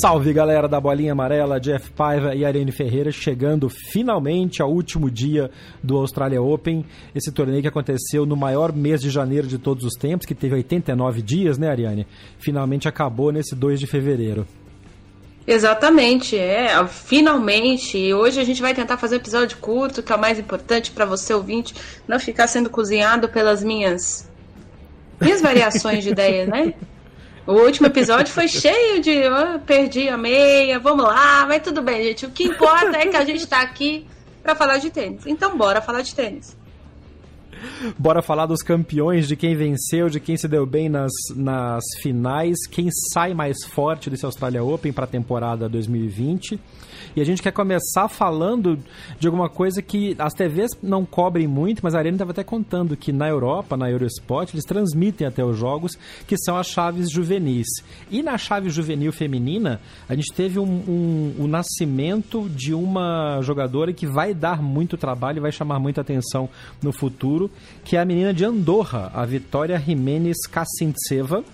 Salve galera da Bolinha Amarela, Jeff Paiva e Ariane Ferreira chegando finalmente ao último dia do Australia Open, esse torneio que aconteceu no maior mês de janeiro de todos os tempos, que teve 89 dias, né, Ariane? Finalmente acabou nesse 2 de fevereiro. Exatamente, é, finalmente. Hoje a gente vai tentar fazer um episódio curto, que é o mais importante para você ouvinte, não ficar sendo cozinhado pelas minhas minhas variações de ideias, né? O último episódio foi cheio de oh, perdi a meia, vamos lá, mas tudo bem, gente. O que importa é que a gente está aqui para falar de tênis. Então, bora falar de tênis. Bora falar dos campeões, de quem venceu, de quem se deu bem nas, nas finais, quem sai mais forte desse Australia Open para a temporada 2020. E a gente quer começar falando de alguma coisa que as TVs não cobrem muito, mas a Arena estava até contando que na Europa, na Eurosport, eles transmitem até os jogos, que são as chaves juvenis. E na chave juvenil feminina, a gente teve um, um, um nascimento de uma jogadora que vai dar muito trabalho e vai chamar muita atenção no futuro, que é a menina de Andorra, a Vitória Jimenez Kacintseva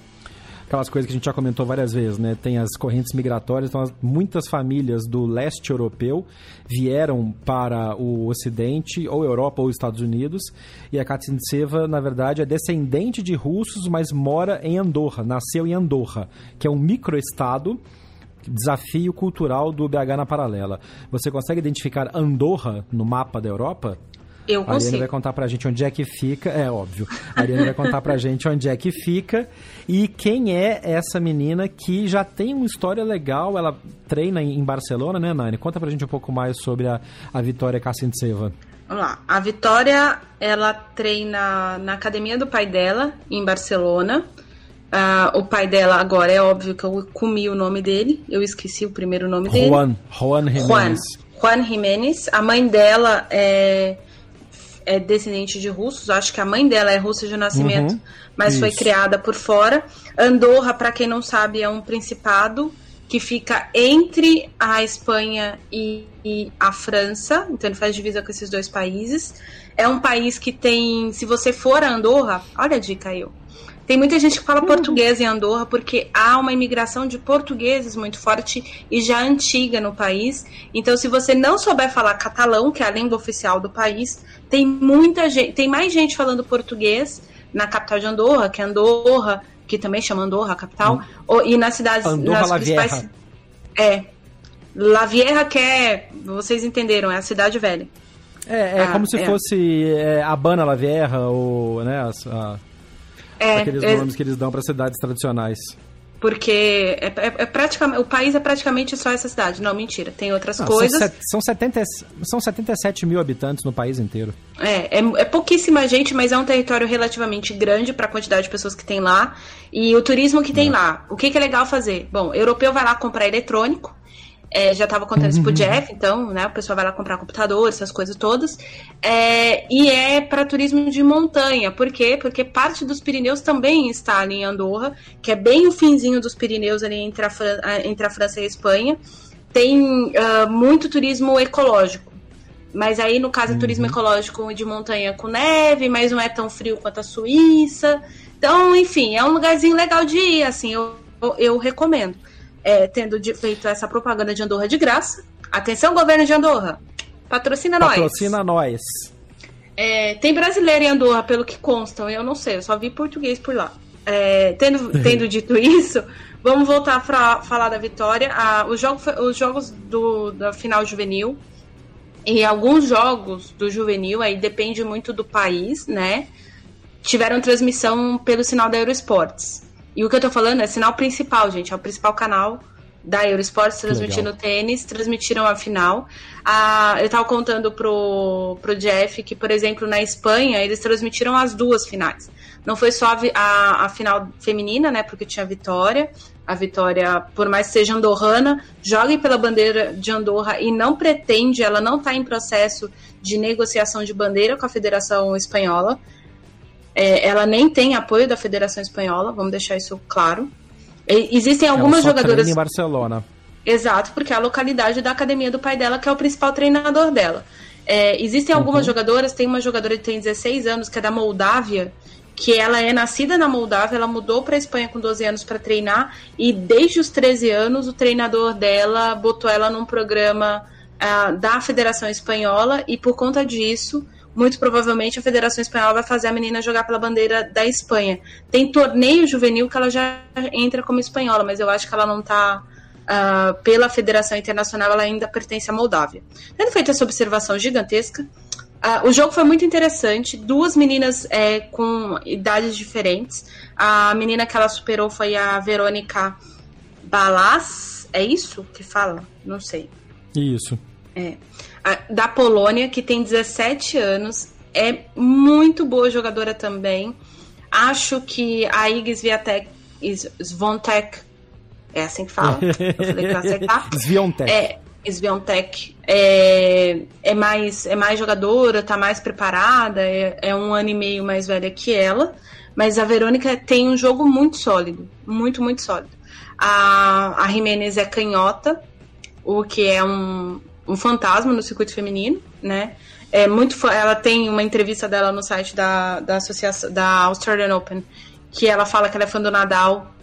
aquelas coisas que a gente já comentou várias vezes, né? Tem as correntes migratórias, então muitas famílias do leste europeu vieram para o ocidente, ou Europa ou Estados Unidos, e a Katsyntseva, na verdade, é descendente de russos, mas mora em Andorra, nasceu em Andorra, que é um microestado desafio cultural do BH na paralela. Você consegue identificar Andorra no mapa da Europa? Eu consigo. A Ariane vai contar pra gente onde é que fica, é óbvio. A Ariane vai contar pra gente onde é que fica e quem é essa menina que já tem uma história legal, ela treina em Barcelona, né, Nani? Conta pra gente um pouco mais sobre a, a Vitória Kacintseva. Vamos lá. A Vitória, ela treina na academia do pai dela, em Barcelona. Uh, o pai dela agora, é óbvio que eu comi o nome dele, eu esqueci o primeiro nome dele. Juan, Juan Jiménez. Juan, Juan Jiménez. A mãe dela é é descendente de russos, acho que a mãe dela é russa de nascimento, uhum, mas isso. foi criada por fora. Andorra, para quem não sabe, é um principado que fica entre a Espanha e, e, a França, então ele faz divisa com esses dois países. É um país que tem, se você for a Andorra, olha a dica aí, tem muita gente que fala uhum. português em Andorra porque há uma imigração de portugueses muito forte e já antiga no país. Então, se você não souber falar catalão, que é a língua oficial do país, tem muita gente, tem mais gente falando português na capital de Andorra, que é Andorra, que também chama Andorra, a capital, hum. e nas cidades Andorra nas principais. É. La Vieja, que é, vocês entenderam, é a cidade velha. É, é ah, como se é. fosse é, Habana La Vieja, ou, né, a, é, aqueles é, nomes que eles dão para cidades tradicionais. Porque é, é, é, praticamente, o país é praticamente só essa cidade. Não, mentira. Tem outras Não, coisas. São, são, 70, são 77 mil habitantes no país inteiro. É, é, é pouquíssima gente, mas é um território relativamente grande para a quantidade de pessoas que tem lá. E o turismo que tem é. lá. O que, que é legal fazer? Bom, europeu vai lá comprar eletrônico. É, já estava contando isso pro uhum. Jeff, então, né? O pessoal vai lá comprar computador, essas coisas todas. É, e é para turismo de montanha. Por quê? Porque parte dos Pirineus também está ali em Andorra, que é bem o finzinho dos Pirineus ali entre a, Fran entre a França e a Espanha. Tem uh, muito turismo ecológico. Mas aí, no caso, é turismo uhum. ecológico de montanha com neve, mas não é tão frio quanto a Suíça. Então, enfim, é um lugarzinho legal de ir, assim, eu, eu, eu recomendo é, tendo de, feito essa propaganda de Andorra de graça. Atenção, governo de Andorra. Patrocina, nós. Patrocina nós. É, tem brasileiro em Andorra, pelo que constam, eu não sei, eu só vi português por lá. É, tendo, tendo dito isso, Vamos voltar para falar da vitória. Ah, os, jogos, os jogos do, da final juvenil e alguns jogos do juvenil, aí depende muito do país, né? Tiveram transmissão pelo sinal da Eurosports. E o que eu tô falando é sinal principal, gente, é o principal canal da Eurosports transmitindo tênis, transmitiram a final. Ah, eu tava contando pro, pro Jeff que, por exemplo, na Espanha, eles transmitiram as duas finais. Não foi só a, a, a final feminina, né? Porque tinha a Vitória. A Vitória, por mais que seja andorrana, joga pela bandeira de Andorra e não pretende, ela não está em processo de negociação de bandeira com a Federação Espanhola. É, ela nem tem apoio da Federação Espanhola, vamos deixar isso claro. E, existem algumas ela só jogadoras. em Barcelona. Exato, porque é a localidade da academia do pai dela, que é o principal treinador dela. É, existem algumas uhum. jogadoras, tem uma jogadora que tem 16 anos, que é da Moldávia, que ela é nascida na Moldávia, ela mudou para a Espanha com 12 anos para treinar e desde os 13 anos o treinador dela botou ela num programa uh, da Federação Espanhola e por conta disso, muito provavelmente a Federação Espanhola vai fazer a menina jogar pela bandeira da Espanha. Tem torneio juvenil que ela já entra como espanhola, mas eu acho que ela não está uh, ah, pela Federação Internacional, ela ainda pertence à Moldávia. Tendo feito essa observação gigantesca, Uh, o jogo foi muito interessante. Duas meninas é, com idades diferentes. A menina que ela superou foi a Verônica Balas. É isso que fala? Não sei. Isso. É. Da Polônia, que tem 17 anos. É muito boa jogadora também. Acho que a Igis Viatek Svontek. É assim que fala. Eu falei que acertar. Sviontek. É, Sviontek é, é, mais, é mais jogadora, tá mais preparada, é, é um ano e meio mais velha que ela, mas a Verônica tem um jogo muito sólido, muito, muito sólido. A, a Jimenez é canhota, o que é um, um fantasma no circuito feminino, né? É muito, ela tem uma entrevista dela no site da, da associação da Australian Open, que ela fala que ela é fã do Nadal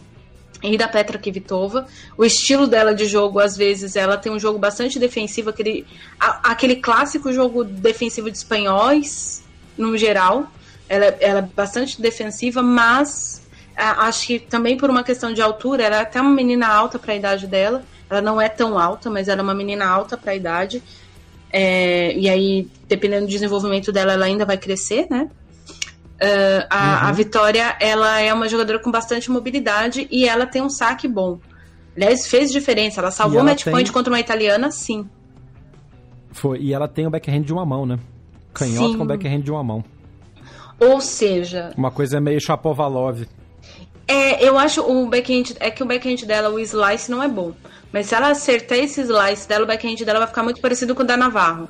e da Petra Kvitova. O estilo dela de jogo, às vezes, ela tem um jogo bastante defensivo, aquele, a, aquele clássico jogo defensivo de espanhóis, no geral. Ela, ela é bastante defensiva, mas a, acho que também por uma questão de altura, ela é até uma menina alta para a idade dela. Ela não é tão alta, mas ela é uma menina alta para a idade. É, e aí, dependendo do desenvolvimento dela, ela ainda vai crescer, né? Uh, a, uhum. a, Vitória, ela é uma jogadora com bastante mobilidade e ela tem um saque bom. Aliás, fez diferença. Ela salvou o match tem... point contra uma italiana, sim. Foi. E ela tem o backhand de uma mão, né? Canhota sim. com backhand de uma mão. Ou seja... Uma coisa meio Chapovalov. É, eu acho o backhand... É que o backhand dela, o slice, não é bom. Mas se ela acertar esse slice dela, o backhand dela vai ficar muito parecido com o da Navarro.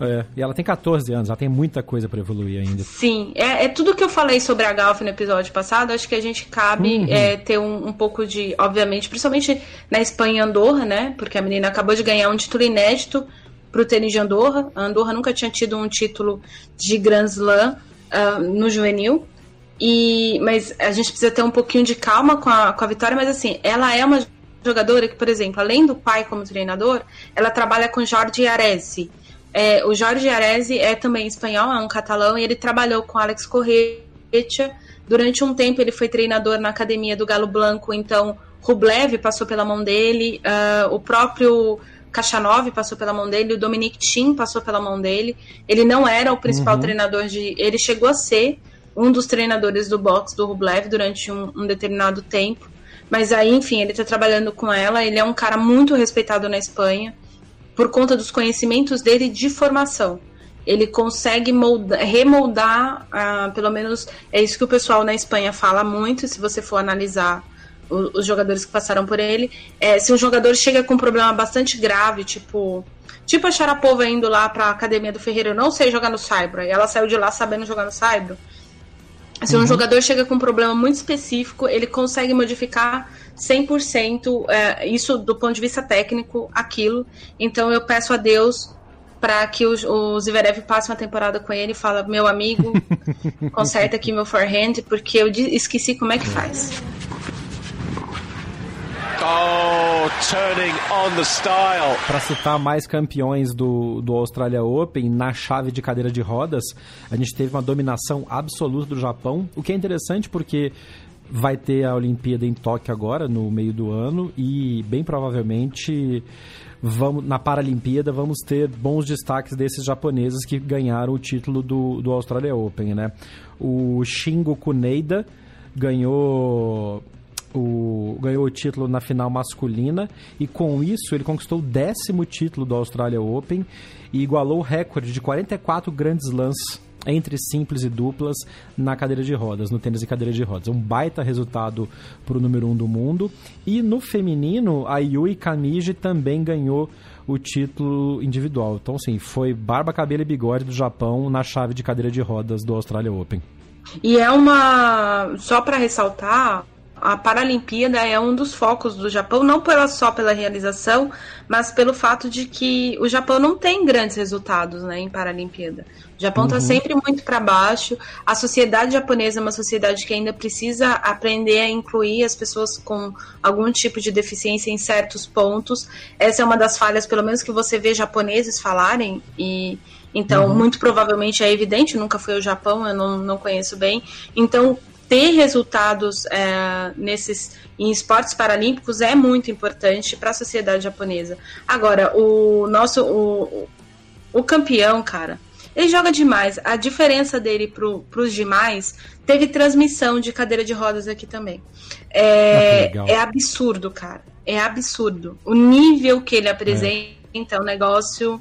É, e ela tem 14 anos, ela tem muita coisa para evoluir ainda. Sim, é, é, tudo que eu falei sobre a Galf no episódio passado. Acho que a gente cabe uhum. é, ter um, um, pouco de, obviamente, principalmente na Espanha e Andorra, né? Porque a menina acabou de ganhar um título inédito pro tênis de Andorra. A Andorra nunca tinha tido um título de Grand Slam uh, no juvenil. E, mas a gente precisa ter um pouquinho de calma com a, com a vitória, mas assim, ela é uma jogadora que, por exemplo, além do pai como treinador, ela trabalha com Jorge Aresi é, o Jorge Aresi é também espanhol, é um catalão, e ele trabalhou com Alex Correia. Durante um tempo ele foi treinador na academia do Galo Blanco, então Rublev passou pela mão dele, uh, o próprio Kachanov passou pela mão dele, o Dominic Thiem passou pela mão dele. Ele não era o principal uhum. treinador de. Ele chegou a ser um dos treinadores do boxe do Rublev durante um, um determinado tempo. Mas aí, enfim, ele está trabalhando com ela. Ele é um cara muito respeitado na Espanha por conta dos conhecimentos dele de formação. Ele consegue moldar, remoldar, ah, pelo menos é isso que o pessoal na Espanha fala muito, se você for analisar o, os jogadores que passaram por ele. É, se um jogador chega com um problema bastante grave, tipo Tipo a Sharapova indo lá para a academia do Ferreira, eu não sei jogar no Saibro, e ela saiu de lá sabendo jogar no Saibro. Se um uhum. jogador chega com um problema muito específico, ele consegue modificar 100% é, isso do ponto de vista técnico, aquilo. Então eu peço a Deus para que o, o Zverev passe uma temporada com ele e fala, meu amigo, conserta aqui meu forehand, porque eu esqueci como é que faz. Oh, turning on the style. Para citar mais campeões do, do Australia Open, na chave de cadeira de rodas, a gente teve uma dominação absoluta do Japão, o que é interessante porque vai ter a Olimpíada em Tóquio agora, no meio do ano, e bem provavelmente vamos, na Paralimpíada vamos ter bons destaques desses japoneses que ganharam o título do, do Australia Open, né? O Shingo Kuneida ganhou o, ganhou o título na final masculina e com isso ele conquistou o décimo título do Australia Open e igualou o recorde de 44 grandes slams entre simples e duplas na cadeira de rodas, no tênis de cadeira de rodas. Um baita resultado para o número um do mundo. E no feminino, a Yui Kamiji também ganhou o título individual. Então, assim, foi barba, cabelo e bigode do Japão na chave de cadeira de rodas do Australia Open. E é uma. Só para ressaltar, a Paralimpíada é um dos focos do Japão, não pela, só pela realização, mas pelo fato de que o Japão não tem grandes resultados né, em Paralimpíada. O Japão está uhum. sempre muito para baixo. A sociedade japonesa é uma sociedade que ainda precisa aprender a incluir as pessoas com algum tipo de deficiência em certos pontos. Essa é uma das falhas, pelo menos, que você vê japoneses falarem e. Então, uhum. muito provavelmente é evidente, nunca fui ao Japão, eu não, não conheço bem. Então, ter resultados é, nesses em esportes paralímpicos é muito importante para a sociedade japonesa. Agora, o nosso o, o campeão, cara, ele joga demais. A diferença dele para os demais teve transmissão de cadeira de rodas aqui também. É, ah, é absurdo, cara. É absurdo. O nível que ele apresenta é, é um negócio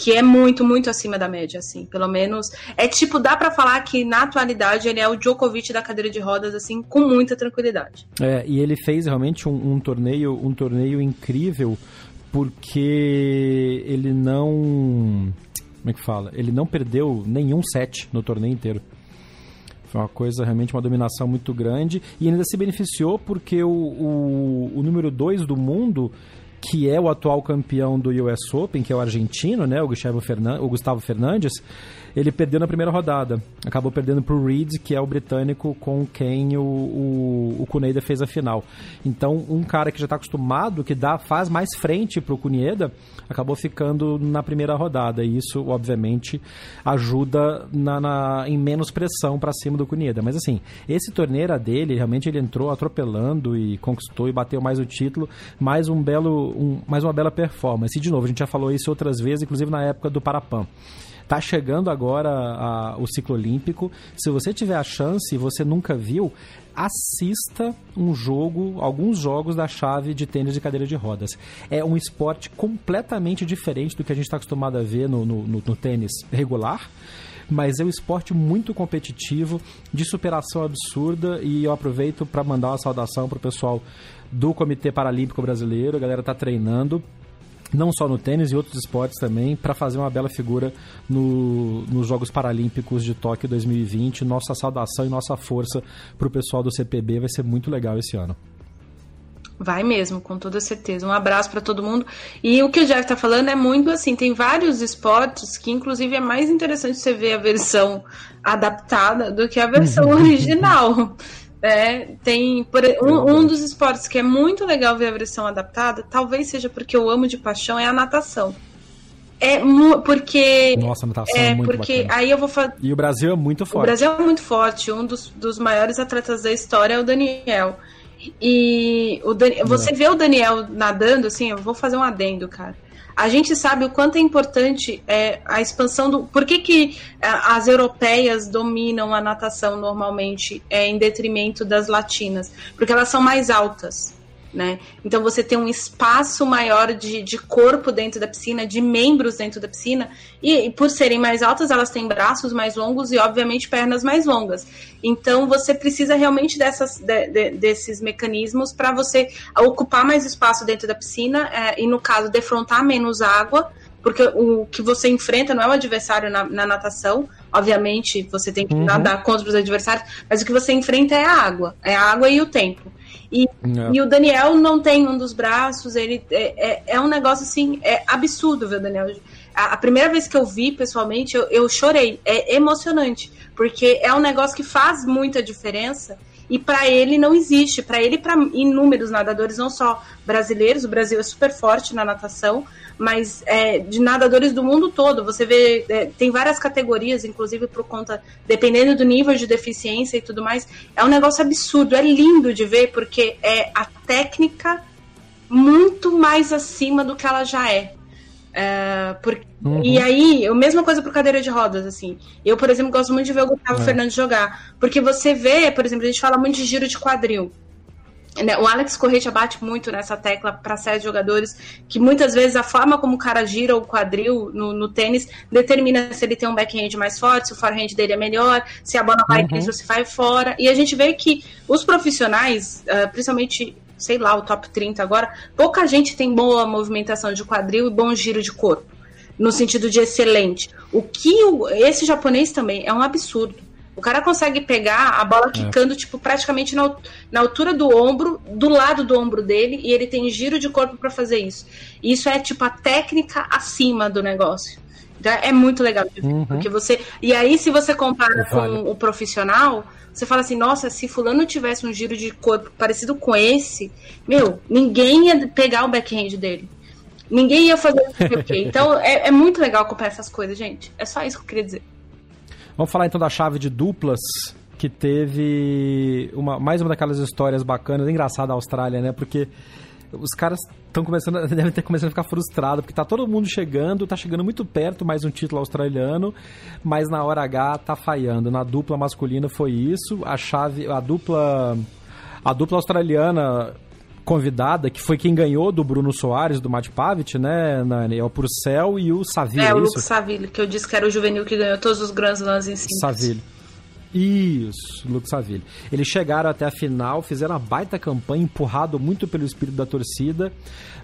que é muito, muito acima da média, assim, pelo menos. É tipo, dá para falar que na atualidade ele é o Djokovic da cadeira de rodas, assim, com muita tranquilidade. É, e ele fez realmente um, um torneio, um torneio incrível, porque ele não. Como é que fala? Ele não perdeu nenhum set no torneio inteiro. Foi uma coisa, realmente, uma dominação muito grande. E ainda se beneficiou porque o, o, o número 2 do mundo que é o atual campeão do US Open, que é o argentino, né, o Gustavo, o Gustavo Fernandes, ele perdeu na primeira rodada. Acabou perdendo para o Reed, que é o britânico com quem o, o, o fez a final. Então, um cara que já está acostumado, que dá, faz mais frente para o Cuneda, acabou ficando na primeira rodada. E isso, obviamente, ajuda na, na em menos pressão para cima do Cuneda. Mas, assim, esse torneio era dele, realmente ele entrou atropelando e conquistou e bateu mais o título. Mais, um belo, um, mais uma bela performance. E, de novo, a gente já falou isso outras vezes, inclusive na época do Parapan. Tá chegando agora a, o ciclo olímpico. Se você tiver a chance e você nunca viu, assista um jogo, alguns jogos da chave de tênis de cadeira de rodas. É um esporte completamente diferente do que a gente está acostumado a ver no, no, no, no tênis regular mas é um esporte muito competitivo, de superação absurda, e eu aproveito para mandar uma saudação para o pessoal do Comitê Paralímpico Brasileiro, a galera está treinando não só no tênis e outros esportes também, para fazer uma bela figura no, nos Jogos Paralímpicos de Tóquio 2020. Nossa saudação e nossa força para o pessoal do CPB vai ser muito legal esse ano. Vai mesmo, com toda certeza. Um abraço para todo mundo. E o que o Jeff está falando é muito assim: tem vários esportes que, inclusive, é mais interessante você ver a versão adaptada do que a versão original. É, tem por, um, um, dos esportes que é muito legal ver a versão adaptada, talvez seja porque eu amo de paixão, é a natação. É porque. Nossa, natação é, é muito porque bacana. aí eu vou. E o Brasil é muito forte. O Brasil é muito forte. Um dos, dos maiores atletas da história é o Daniel. E o Dan... você vê o Daniel nadando, assim, eu vou fazer um adendo, cara a gente sabe o quanto é importante é, a expansão do. Por que, que é, as europeias dominam a natação normalmente é, em detrimento das latinas? Porque elas são mais altas né? Então você tem um espaço maior de, de corpo dentro da piscina, de membros dentro da piscina, e, e, por serem mais altas, elas têm braços mais longos e, obviamente, pernas mais longas. Então você precisa realmente dessas, de, de, desses mecanismos para você ocupar mais espaço dentro da piscina é, e, no caso, defrontar menos água. Porque o que você enfrenta não é o adversário na, na natação, obviamente você tem que uhum. nadar contra os adversários, mas o que você enfrenta é a água, é a água e o tempo. E, é. e o Daniel não tem um dos braços, ele é, é, é um negócio assim, é absurdo ver o Daniel. A, a, primeira vez que eu vi pessoalmente, eu, eu chorei. É emocionante, porque é um negócio que faz muita diferença e para ele não existe. Para ele, para inúmeros nadadores, não só brasileiros, o Brasil é super forte na natação, mas é, de nadadores do mundo todo. Você vê, é, tem várias categorias, inclusive por conta, dependendo do nível de deficiência e tudo mais. É um negócio absurdo, é lindo de ver, porque é a técnica muito mais acima do que ela já é. É, por... uhum. E aí, a mesma coisa pro cadeira de rodas, assim. Eu, por exemplo, gosto muito de ver o Gustavo é. Fernandes jogar. Porque você vê, por exemplo, a gente fala muito de giro de quadril. Né, o Alex Correia bate muito nessa tecla para sete jogadores, que muitas vezes a forma como o cara gira o quadril no, no, tênis determina se ele tem um backhand mais forte, se o forehand dele é melhor, se a bola vai uhum. dentro ou se vai fora. E a gente vê que os profissionais, uh, principalmente sei lá, o top 30 agora, pouca gente tem boa movimentação de quadril e bom giro de corpo, no sentido de excelente. O que o, esse japonês também é um absurdo. O cara consegue pegar a bola é. quicando, é. tipo, praticamente na, na, altura do ombro, do lado do ombro dele, e ele tem giro de corpo para fazer isso. E isso é, tipo, a técnica acima do negócio. Então, é muito legal de ver, uhum. porque você. E aí, se você compara com o profissional, você fala assim, nossa, se fulano tivesse um giro de corpo parecido com esse, meu, ninguém ia pegar o backhand dele. Ninguém ia fazer o quê. Então é, é muito legal acompanhar essas coisas, gente. É só isso que eu queria dizer. Vamos falar então da chave de duplas, que teve uma, mais uma daquelas histórias bacanas, engraçada da Austrália, né? Porque os caras estão começando, devem ter começando a ficar frustrados, porque tá todo mundo chegando, tá chegando muito perto, mais um título australiano, mas na hora H tá falhando. Na dupla masculina foi isso, a chave, a dupla a dupla australiana convidada, que foi quem ganhou do Bruno Soares, do Matt Pavitt, né, Nani? É o Purcell e o Saville. É, é o Luke Saville, que eu disse que era o juvenil que ganhou todos os grandes lãs em cima. Saville. Isso, Luke Saville. Eles chegaram até a final, fizeram uma baita campanha, empurrado muito pelo espírito da torcida,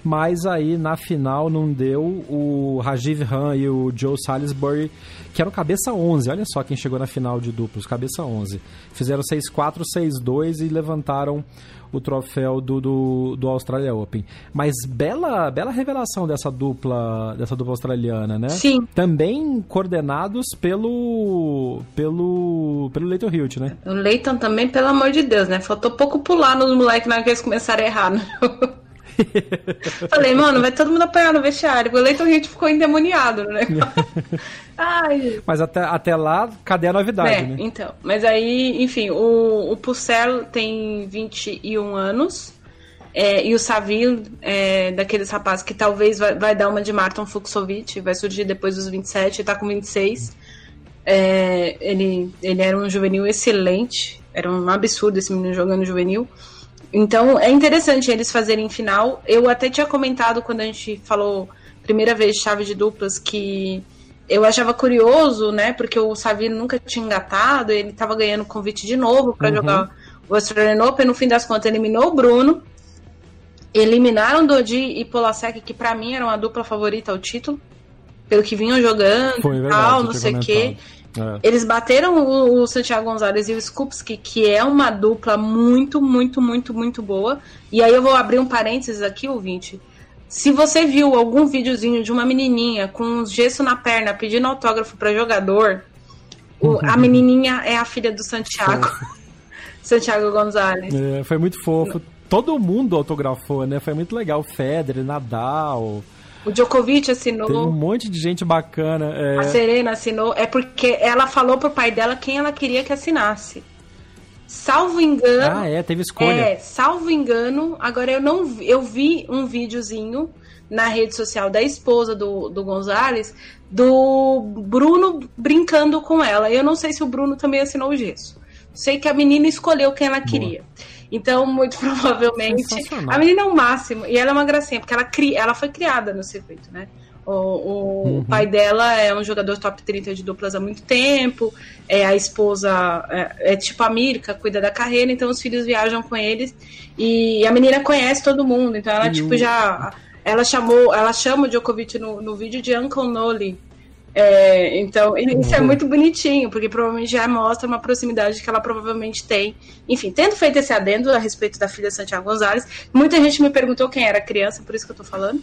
mas aí na final não deu o Rajiv Han e o Joe Salisbury, que eram cabeça 11. Olha só quem chegou na final de duplos, cabeça 11. Fizeram 6-4, 6-2 e levantaram o troféu do, do, do Australia Open. Mas bela, bela revelação dessa dupla, dessa dupla australiana, né? Sim. Também coordenados pelo pelo pelo Leighton Hilt, né? O Leighton também, pelo amor de Deus, né? Faltou pouco pular nos moleques na hora que eles começaram a errar. Né? Falei, mano, vai todo mundo apanhar no vestiário. O Leighton Hilt ficou endemoniado no negócio. Ai. Mas até, até lá, cadê a novidade, é, né? Então, mas aí, enfim, o, o Pucel tem 21 anos. É, e o Savil, é, daqueles rapazes que talvez vai, vai, dar uma de Martin Fuxovic, vai surgir depois dos 27, tá com 26. É, ele, ele era um juvenil excelente, era um absurdo esse menino jogando juvenil. Então é interessante eles fazerem final. Eu até tinha comentado quando a gente falou primeira vez chave de duplas que eu achava curioso, né? Porque o Savino nunca tinha engatado, ele estava ganhando convite de novo para uhum. jogar o Australian Open. No fim das contas, eliminou o Bruno. Eliminaram Dodi e Polasek, que para mim era uma dupla favorita ao título, pelo que vinham jogando e tal, não sei o quê. É. Eles bateram o, o, Santiago Gonzalez e o Skupski, que é uma dupla muito, muito, muito, muito boa. E aí eu vou abrir um parênteses aqui, ouvinte. Se você viu algum videozinho de uma menininha com um gesso na perna pedindo autógrafo para jogador, o, a menininha é a filha do Santiago. Santiago Gonzalez. É, foi muito fofo. Todo mundo autografou, né? Foi muito legal. Federer, Nadal. O Djokovic assinou. Tem um monte de gente bacana. É... A Serena assinou. É porque ela falou pro pai dela quem ela queria que assinasse. Salvo engano. Ah, é, teve escolha. É, salvo engano. Agora eu não vi, eu vi um videozinho na rede social da esposa do, do Gonzalez do Bruno brincando com ela. Eu não sei se o Bruno também assinou o gesso. Sei que a menina escolheu quem ela queria. Boa. Então, muito provavelmente. A menina é o máximo. E ela é uma gracinha, porque ela, cri, ela foi criada no circuito, né? O, o, uhum. pai dela é um jogador top 30 de duplas há muito tempo. É a esposa é, é, tipo a Mirka, cuida da carreira, então os filhos viajam com eles. E a menina conhece todo mundo, então ela, e tipo, o... já. Ela chamou, ela chama o Djokovic no, no vídeo de Uncle Noli, é, então, isso é uhum. muito bonitinho, porque provavelmente já mostra uma proximidade que ela provavelmente tem. Enfim, tendo feito esse adendo a respeito da filha Santiago Gonzalez, muita gente me perguntou quem era a criança, por isso que eu tô falando.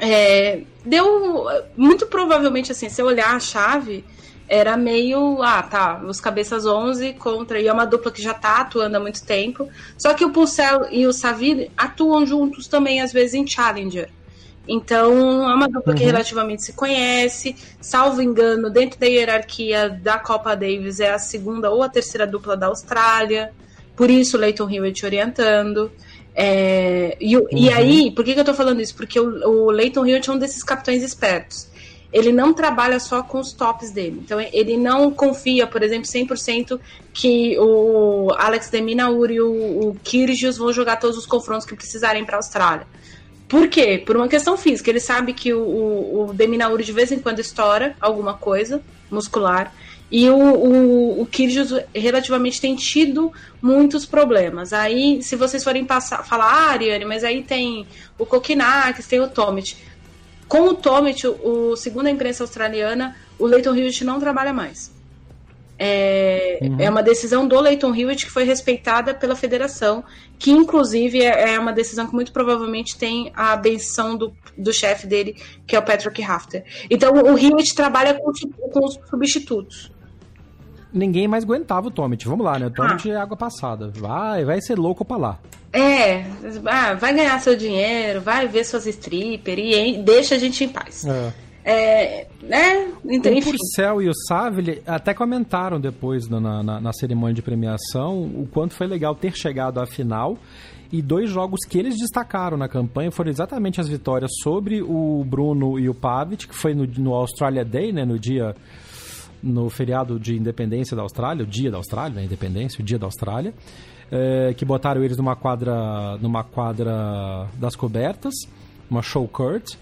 É, deu muito provavelmente assim, se eu olhar a chave, era meio, ah, tá, os cabeças 11 contra, e é uma dupla que já tá atuando há muito tempo. Só que o Pulsel e o Saville atuam juntos também, às vezes, em Challenger. Então, é uma dupla uhum. que relativamente se conhece. Salvo engano, dentro da hierarquia da Copa Davis, é a segunda ou a terceira dupla da Austrália. Por isso, o Leighton Hewitt orientando. É, e, uhum. e, aí, por que, que eu tô falando isso? Porque o, o Leighton Hewitt é um desses capitães espertos ele não trabalha só com os tops dele. Então, ele não confia, por exemplo, 100% que o Alex Deminaur e o, o Kyrgios vão jogar todos os confrontos que precisarem para a Austrália. Por quê? Por uma questão física. Ele sabe que o, o, o Deminaur de vez em quando estoura alguma coisa muscular. E o, o, o Kyrgios relativamente tem tido muitos problemas. Aí, se vocês forem passar, falar, ah, Ariane, mas aí tem o Kokinakis, tem o Tomic. Com o Tomic, o, segundo a imprensa australiana, o Leighton Hewitt não trabalha mais. É, uhum. é uma decisão do Leighton Hewitt que foi respeitada pela federação, que inclusive é, é uma decisão que muito provavelmente tem a benção do, do chefe dele, que é o Patrick Rafter. Então o Hewitt trabalha com, com os substitutos ninguém mais aguentava o Tomit. Vamos lá, né? O Tomit ah. é água passada. Vai, vai ser louco pra lá. É, ah, vai ganhar seu dinheiro, vai ver suas strippers e deixa a gente em paz. É. É, né? Então, o Purcell e o Savile até comentaram depois na, na, na, cerimônia de premiação o quanto foi legal ter chegado à final. E dois jogos que eles destacaram na campanha foram exatamente as vitórias sobre o Bruno e o Pavic, que foi no, no Australia Day, né, no dia no feriado de independência da Austrália, o dia da Austrália, né, independência, o dia da Austrália, é, que botaram eles numa quadra, numa quadra das cobertas, uma show court,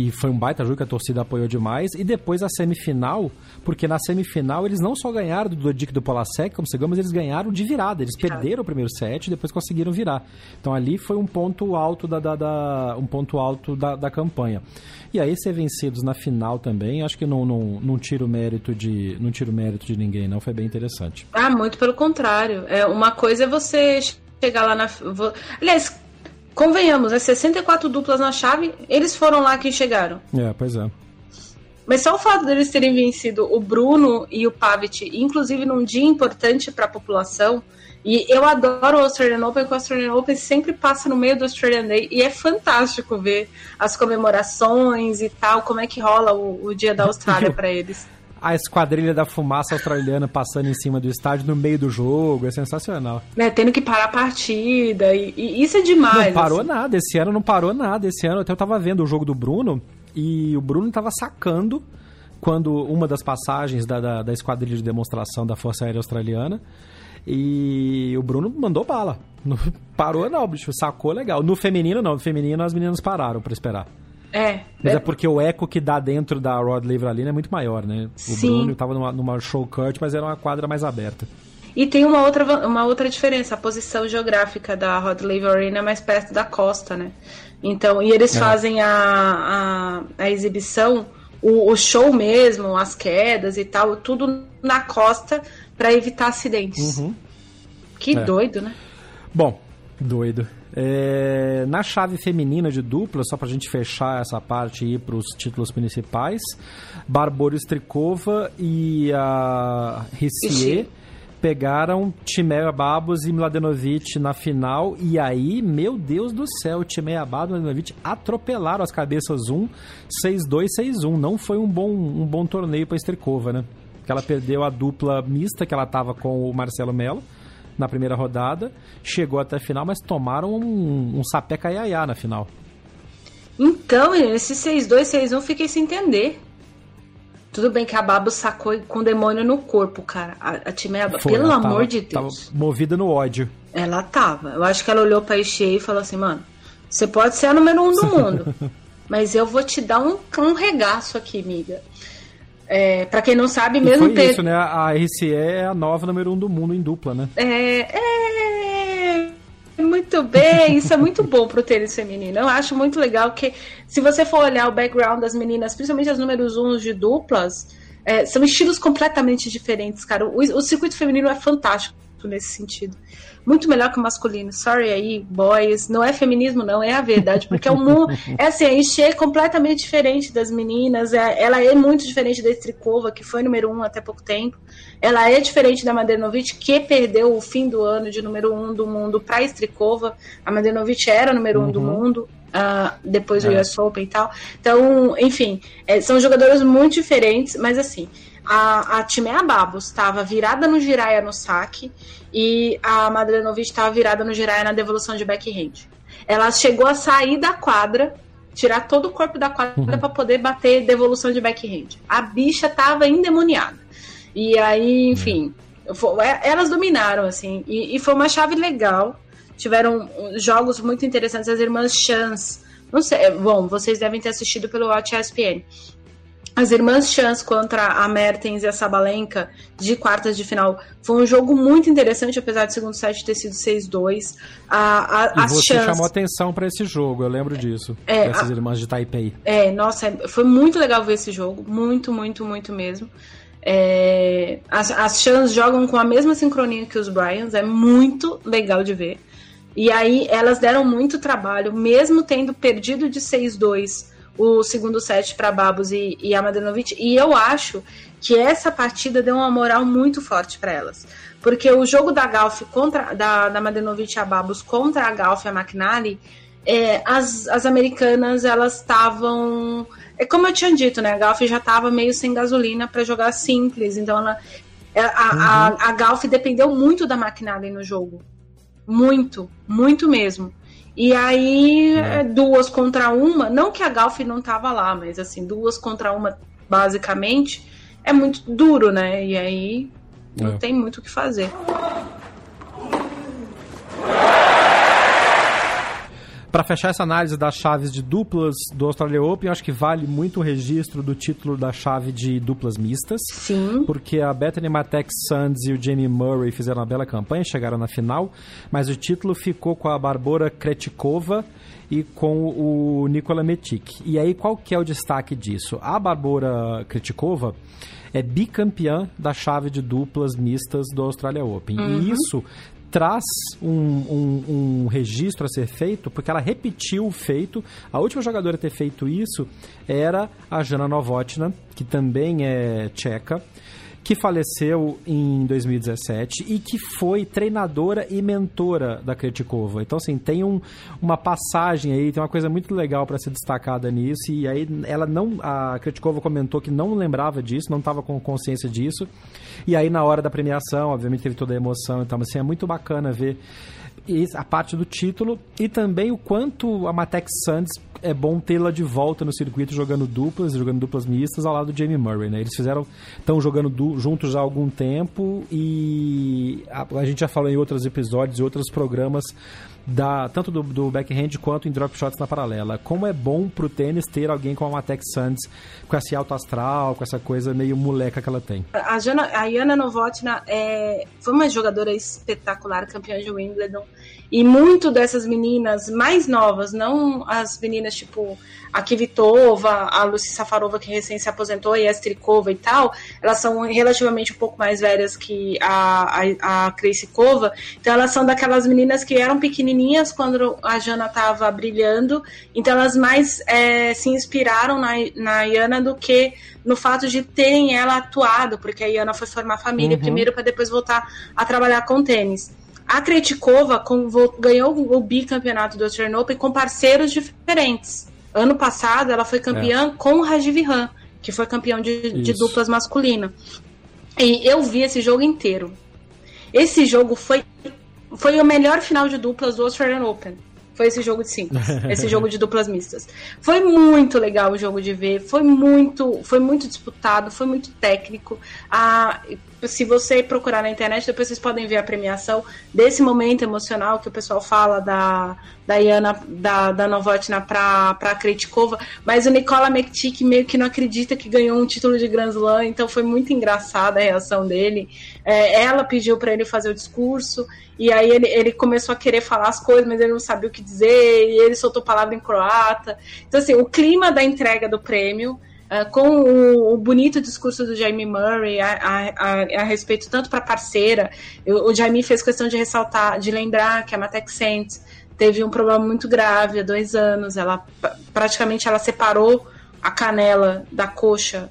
e foi um baita jogo que a torcida apoiou demais. E depois a semifinal, porque na semifinal eles não só ganharam do Dodic do Polasek, como chegamos, eles ganharam de virada. Eles perderam o primeiro set e depois conseguiram virar. Então ali foi um ponto alto da, da, da um ponto alto da, da, campanha. E aí ser vencidos na final também, acho que não, não, não tira o mérito de não tira o mérito de ninguém, não. Foi bem interessante. Ah, muito pelo contrário. É uma coisa é você chegar lá na. Aliás, Convenhamos, é 64 duplas na chave, eles foram lá que chegaram. É, pois é. Mas só o fato deles terem vencido o Bruno e o Pavic, inclusive num dia importante para a população, e eu adoro o Australian Open, porque o Australian Open sempre passa no meio do Australian Day e é fantástico ver as comemorações e tal, como é que rola o, o dia da Austrália para eles a esquadrilha da fumaça australiana passando em cima do estádio no meio do jogo. É sensacional. É, tendo que parar a partida. E, e isso é demais. Não parou assim. nada. Esse ano não parou nada. Esse ano até eu tava vendo o jogo do Bruno e o Bruno tava sacando quando uma das passagens da, da, da esquadrilha de demonstração da Força Aérea Australiana. E o Bruno mandou bala. Não parou não, bicho. Sacou legal. No feminino não. No feminino as meninas pararam para esperar. É. Mas é... é... porque o eco que dá dentro da Rod Laver Arena é muito maior, né? O Sim. Bruno estava numa, numa show cut, mas era uma quadra mais aberta. E tem uma outra, uma outra diferença, a posição geográfica da Rod Laver Arena é mais perto da costa, né? Então, e eles é. fazem a, a, a exibição, o, o, show mesmo, as quedas e tal, tudo na costa para evitar acidentes. Uhum. Que é. doido, né? Bom, doido. É, na chave feminina de dupla, só para a gente fechar essa parte e ir para os títulos principais, Barbora Strikova e a Rissier pegaram Timea Babos e Mladenovic na final e aí, meu Deus do céu, Timea Babos e Mladenovic atropelaram as cabeças 1, 6-2, 6-1. Não foi um bom, um bom torneio para Strikova, né? Que ela perdeu a dupla mista que ela estava com o Marcelo Melo na primeira rodada, chegou até a final, mas tomaram um, um sapé caiaiá na final. Então, esse 6-2, 6-1 fiquei sem entender. Tudo bem que a Babo sacou com demônio no corpo, cara. A, a Timeba, Foi, pelo amor tava, de Deus. Tava movida no ódio. Ela tava. Eu acho que ela olhou pra Ishii e falou assim, mano, você pode ser a número um do mundo. mas eu vou te dar um, um regaço aqui, amiga. É, para quem não sabe, mesmo e foi ter... isso, né? A RCE é a nova número um do mundo em dupla, né? É, é... Muito bem, isso é muito bom pro tênis feminino. Eu acho muito legal que, se você for olhar o background das meninas, principalmente as números uns de duplas, é, são estilos completamente diferentes, cara. O, o circuito feminino é fantástico. Nesse sentido. Muito melhor que o masculino. Sorry aí, boys. Não é feminismo, não, é a verdade. Porque é um mundo. É assim, a Enche é completamente diferente das meninas. É, ela é muito diferente da Strikova, que foi número um até pouco tempo. Ela é diferente da Madernovic, que perdeu o fim do ano de número um do mundo para Strikova. A Madernovic era número um uhum. do mundo. Uh, depois do é. US Open e tal. Então, enfim, é, são jogadores muito diferentes, mas assim, a, a Timea Babos estava virada no Jiraya no saque e a Madlenovic estava virada no Jiraya na devolução de backhand. Ela chegou a sair da quadra, tirar todo o corpo da quadra uhum. para poder bater devolução de backhand. A bicha estava endemoniada. E aí, enfim, foi, é, elas dominaram, assim, e, e foi uma chave legal tiveram jogos muito interessantes. As irmãs Chance. Não sei, bom, vocês devem ter assistido pelo Watch ESPN. As irmãs Chance contra a Mertens e a Sabalenka de quartas de final foi um jogo muito interessante, apesar do segundo set ter sido 6-2. A, a, e você Chance... chamou atenção para esse jogo, eu lembro disso. É, essas a... irmãs de Taipei. É, nossa, foi muito legal ver esse jogo. Muito, muito, muito mesmo. É, as, as Chans jogam com a mesma sincronia que os Bryans, é muito legal de ver. E aí elas deram muito trabalho, mesmo tendo perdido de 6-2 o segundo set para Babos e, e Amadanovic. E eu acho que essa partida deu uma moral muito forte para elas. Porque o jogo da Galf contra da, da Madenovic e a Babos contra a Galf e a McNally, é, as, as americanas elas estavam. É como eu tinha dito, né? A Galf já estava meio sem gasolina para jogar simples. Então ela, a, uhum. a, a Galf dependeu muito da McNally no jogo. Muito, muito mesmo. E aí, é. duas contra uma, não que a Galf não tava lá, mas assim, duas contra uma, basicamente, é muito duro, né? E aí não é. tem muito o que fazer. Para fechar essa análise das chaves de duplas do Australia Open, eu acho que vale muito o registro do título da chave de duplas mistas. Sim. Porque a Bethany Matex Sands e o Jamie Murray fizeram uma bela campanha, chegaram na final, mas o título ficou com a Barbora Kretikova e com o Nikola Metic. E aí, qual que é o destaque disso? A Barbora Kretikova é bicampeã da chave de duplas mistas do Australia Open. Uhum. E isso traz um, um, um, registro a ser feito, porque ela repetiu o feito. A última jogadora a ter feito isso era a Jana Novotna, que também é tcheca que faleceu em 2017 e que foi treinadora e mentora da Kretikova. Então, assim, tem um, uma passagem aí, tem uma coisa muito legal para ser destacada nisso. E aí, ela não. A Kretikova comentou que não lembrava disso, não estava com consciência disso. E aí, na hora da premiação, obviamente, teve toda a emoção. Então, assim, é muito bacana ver a parte do título e também o quanto a Matex Sands é bom tê-la de volta no circuito jogando duplas, jogando duplas mistas ao lado do Jamie Murray, né? Eles fizeram, estão jogando juntos há algum tempo e a, a, gente já falou em outros episódios e outros programas da, tanto do, do backhand quanto em drop shots na paralela. Como é bom pro tênis ter alguém como a Matex Sands com esse alto astral, com essa coisa meio moleca que ela tem. A, Jana, a Yana Novotna é, foi uma jogadora espetacular, campeã de Wimbledon. E muito dessas meninas mais novas, não as meninas tipo a Kivitova, a Lucy Safarova, que recém se aposentou, e a Strikova e tal, elas são relativamente um pouco mais velhas que a, a, a Kreisikova, então elas são daquelas meninas que eram pequenininhas quando a Jana estava brilhando, então elas mais é, se inspiraram na, na Yana do que no fato de terem ela atuado, porque a Yana foi formar família uhum. primeiro para depois voltar a trabalhar com tênis. A Kretikova ganhou o bicampeonato do Australian Open com parceiros diferentes. Ano passado, ela foi campeã é. com o Rajiv Han, que foi campeão de, de duplas masculina. E eu vi esse jogo inteiro. Esse jogo foi, foi o melhor final de duplas do Australian Open. Foi esse jogo de simples, esse jogo de duplas mistas. Foi muito legal o jogo de ver, foi muito, foi muito disputado, foi muito técnico. Ah, se você procurar na internet, depois vocês podem ver a premiação desse momento emocional que o pessoal fala da, da Iana, da, da Novotna pra, pra Kretikova, mas o Nicola Mektic meio que não acredita que ganhou um título de Grand Slam, então foi muito engraçada a reação dele. É, ela pediu para ele fazer o discurso, e aí ele, ele começou a querer falar as coisas, mas ele não sabia o que dizer, e ele soltou palavra em croata. Então, assim, o clima da entrega do prêmio Uh, com o, o, bonito discurso do Jamie Murray a, a, a, a respeito tanto para parceira, o Jamie fez questão de ressaltar, de lembrar que a Matex Saints teve um problema muito grave há dois anos, ela praticamente ela separou a canela da coxa,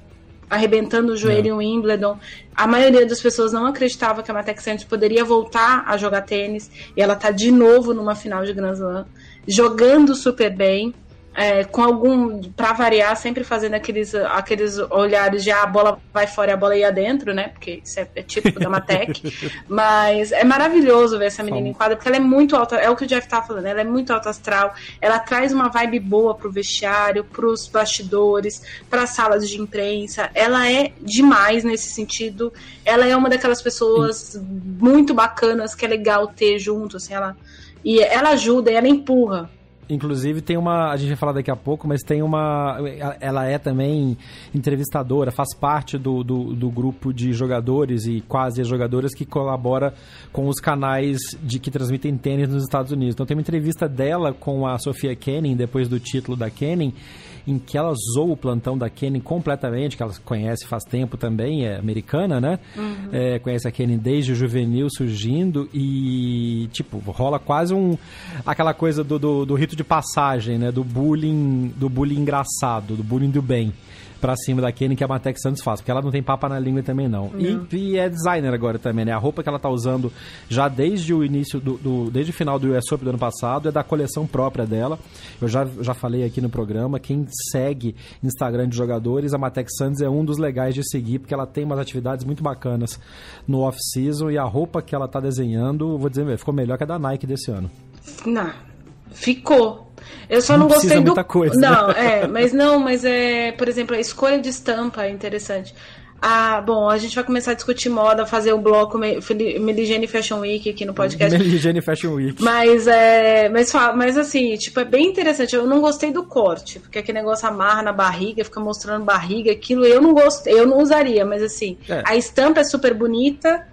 arrebentando o joelho é. em Wimbledon. A maioria das pessoas não acreditava que a Matex Saints poderia voltar a jogar tênis, e ela está de novo numa final de Grand Slam, jogando super bem é, com algum, para variar, sempre fazendo aqueles, aqueles olhares de ah, a bola vai fora e a bola ia dentro, né? Porque isso é, é típico da Matec. Mas é maravilhoso ver essa menina em quadra, porque ela é muito alta, é o que o Jeff tá falando, ela é muito alta astral, ela traz uma vibe boa pro vestiário, pros bastidores, para salas de imprensa. Ela é demais nesse sentido. Ela é uma daquelas pessoas Sim. muito bacanas que é legal ter junto, assim, ela. E ela ajuda, e ela empurra Inclusive tem uma, a gente vai falar daqui a pouco, mas tem uma, ela é também entrevistadora, faz parte do, do, do grupo de jogadores e quase jogadoras que colabora com os canais de que transmitem tênis nos Estados Unidos. Então tem uma entrevista dela com a Sofia Kenning, depois do título da Kenning, em que ela zoou o plantão da Kenny completamente, que ela conhece faz tempo também, é americana, né? Uhum. É, conhece a Kenny desde o juvenil surgindo e, tipo, rola quase um... aquela coisa do, do, do rito de passagem, né? Do bullying, do bullying engraçado, do bullying do bem pra cima da Kenny que a Matex Santos faz, porque ela não tem papa na língua também não. E, e, é designer agora também, né? A roupa que ela tá usando já desde o início do, do desde o final do US Open do ano passado é da coleção própria dela. Eu já, já falei aqui no programa, quem segue Instagram de jogadores, a Matex Santos é um dos legais de seguir, porque ela tem umas atividades muito bacanas no off-season e a roupa que ela tá desenhando, vou dizer, ficou melhor que a da Nike desse ano. Não, ficou. Eu só não, não gostei do. Coisa, não, né? é, mas não, mas é, por exemplo, a escolha de estampa é interessante. Ah, bom, a gente vai começar a discutir moda, fazer o um bloco Meligene Fashion Week aqui no podcast. Meligene Fashion Week. Mas é, mas, mas assim, tipo, é bem interessante. Eu não gostei do corte, porque aquele negócio amarra na barriga, fica mostrando barriga, aquilo eu não gostei, eu não usaria, mas assim, é. a estampa é super bonita.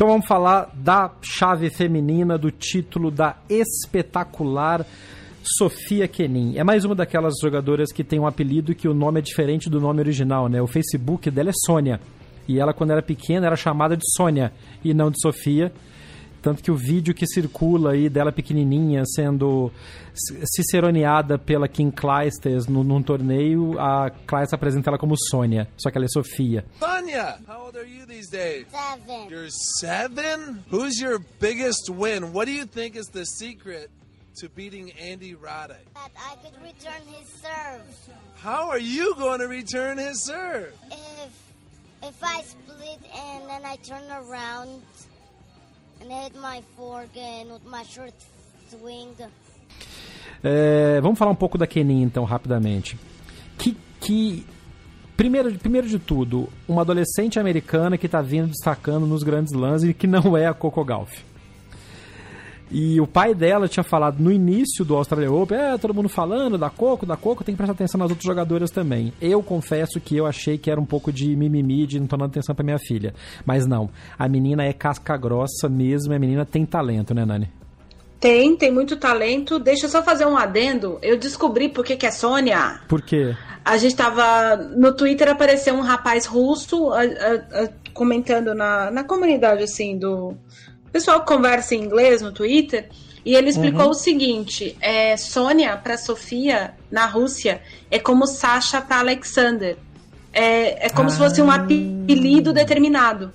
Então vamos falar da chave feminina do título da espetacular Sofia Kenin. É mais uma daquelas jogadoras que tem um apelido que o nome é diferente do nome original, né? O Facebook dela é Sônia. E ela, quando era pequena, era chamada de Sônia e não de Sofia. Tanto que o vídeo que circula aí dela pequenininha sendo ciceroneada pela Kim Clijsters no, num torneio, a Clijsters apresenta ela como Sônia, só que ela é Sofia. Sônia, how old are you these days? Seven. You're seven? Who's your biggest win? What do you think is the secret to beating Andy Roddick? That I could return his serve. How are you going to return his serve? If if I split and then I turn around and hit my forehand with my short swing. É, vamos falar um pouco da Kenin então rapidamente. Que, que primeiro, primeiro de tudo, uma adolescente americana que está vindo destacando nos grandes lãs e que não é a Coco Golf. E o pai dela tinha falado no início do Australia Open, é, todo mundo falando da Coco, da Coco, tem que prestar atenção nas outras jogadoras também. Eu confesso que eu achei que era um pouco de mimimi, de não tô dando atenção pra minha filha. Mas não, a menina é casca grossa mesmo, a menina tem talento, né, Nani? Tem, tem muito talento. Deixa eu só fazer um adendo. Eu descobri por que, que é Sônia. Por quê? A gente tava. No Twitter apareceu um rapaz russo a, a, a, comentando na, na comunidade, assim, do, o pessoal conversa em inglês no Twitter e ele explicou uhum. o seguinte: é, Sônia para Sofia na Rússia é como Sasha para Alexander. É, é como ah. se fosse um apelido determinado.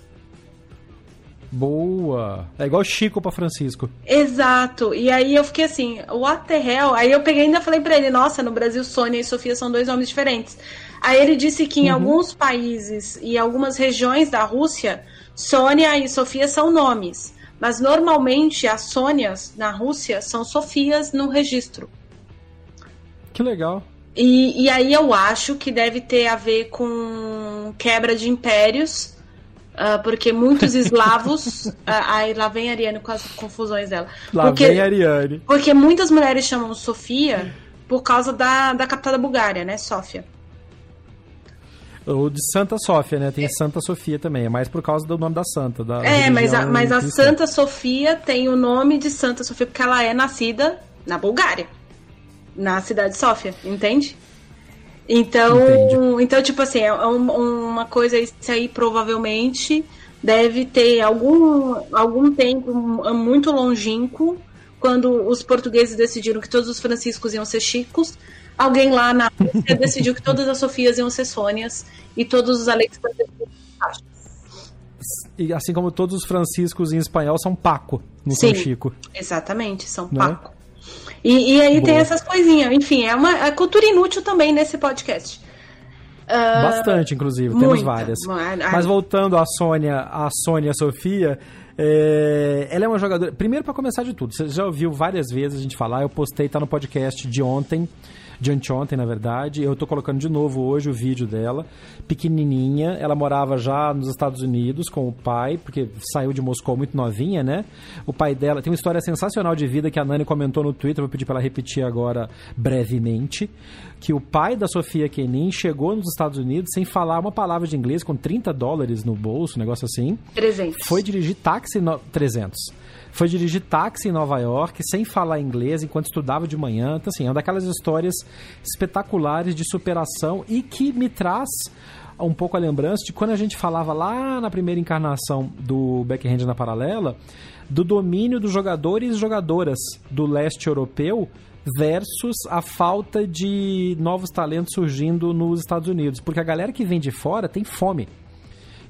Boa! É igual Chico para Francisco. Exato. E aí eu fiquei assim, what the hell? Aí eu peguei e ainda falei para ele, nossa, no Brasil Sônia e Sofia são dois nomes diferentes. Aí ele disse que em uhum. alguns países e algumas regiões da Rússia, Sônia e Sofia são nomes. Mas normalmente as Sônias na Rússia são Sofias no registro. Que legal. E, e aí eu acho que deve ter a ver com quebra de impérios, uh, porque muitos eslavos. uh, aí lá vem a Ariane com as confusões dela. Lá porque, vem a Ariane. Porque muitas mulheres chamam Sofia por causa da, da capital da Bulgária, né? Sófia. O de Santa Sofia, né? Tem Santa Sofia também. É mais por causa do nome da santa. Da é, mas a, mas a Santa Sofia tem o nome de Santa Sofia porque ela é nascida na Bulgária. na cidade de Sófia, entende? Então, então tipo assim, é uma coisa isso aí provavelmente deve ter algum, algum tempo muito longínquo quando os portugueses decidiram que todos os franciscos iam ser chicos, alguém lá na Rússia decidiu que todas as Sofias iam ser Sônias e todos os Alexandres e assim como todos os franciscos em espanhol são Paco, no Sim, São Chico. Exatamente, são Não é? Paco. É? E, e, aí Boa. tem essas coisinhas. Enfim, é uma é cultura inútil também nesse podcast. Uh, Bastante, inclusive, muita, temos várias. Mas voltando à Sônia, a Sônia Sofia, é, ela é uma jogadora. Primeiro, para começar de tudo, você já ouviu várias vezes a gente falar, eu postei, tá no podcast de ontem de anteontem, na verdade. Eu tô colocando de novo hoje o vídeo dela. Pequenininha, ela morava já nos Estados Unidos com o pai, porque saiu de Moscou muito novinha, né? O pai dela tem uma história sensacional de vida que a Nani comentou no Twitter, vou pedir para ela repetir agora brevemente. Que o pai da Sofia Kenin chegou nos Estados Unidos sem falar uma palavra de inglês, com 30 dólares no bolso, um negócio assim. 300. Foi dirigir táxi no... 300 foi dirigir táxi em Nova York sem falar inglês enquanto estudava de manhã. Então, assim, é uma daquelas histórias espetaculares de superação e que me traz um pouco a lembrança de quando a gente falava lá na primeira encarnação do Backhand na Paralela do domínio dos jogadores e jogadoras do leste europeu versus a falta de novos talentos surgindo nos Estados Unidos. Porque a galera que vem de fora tem fome.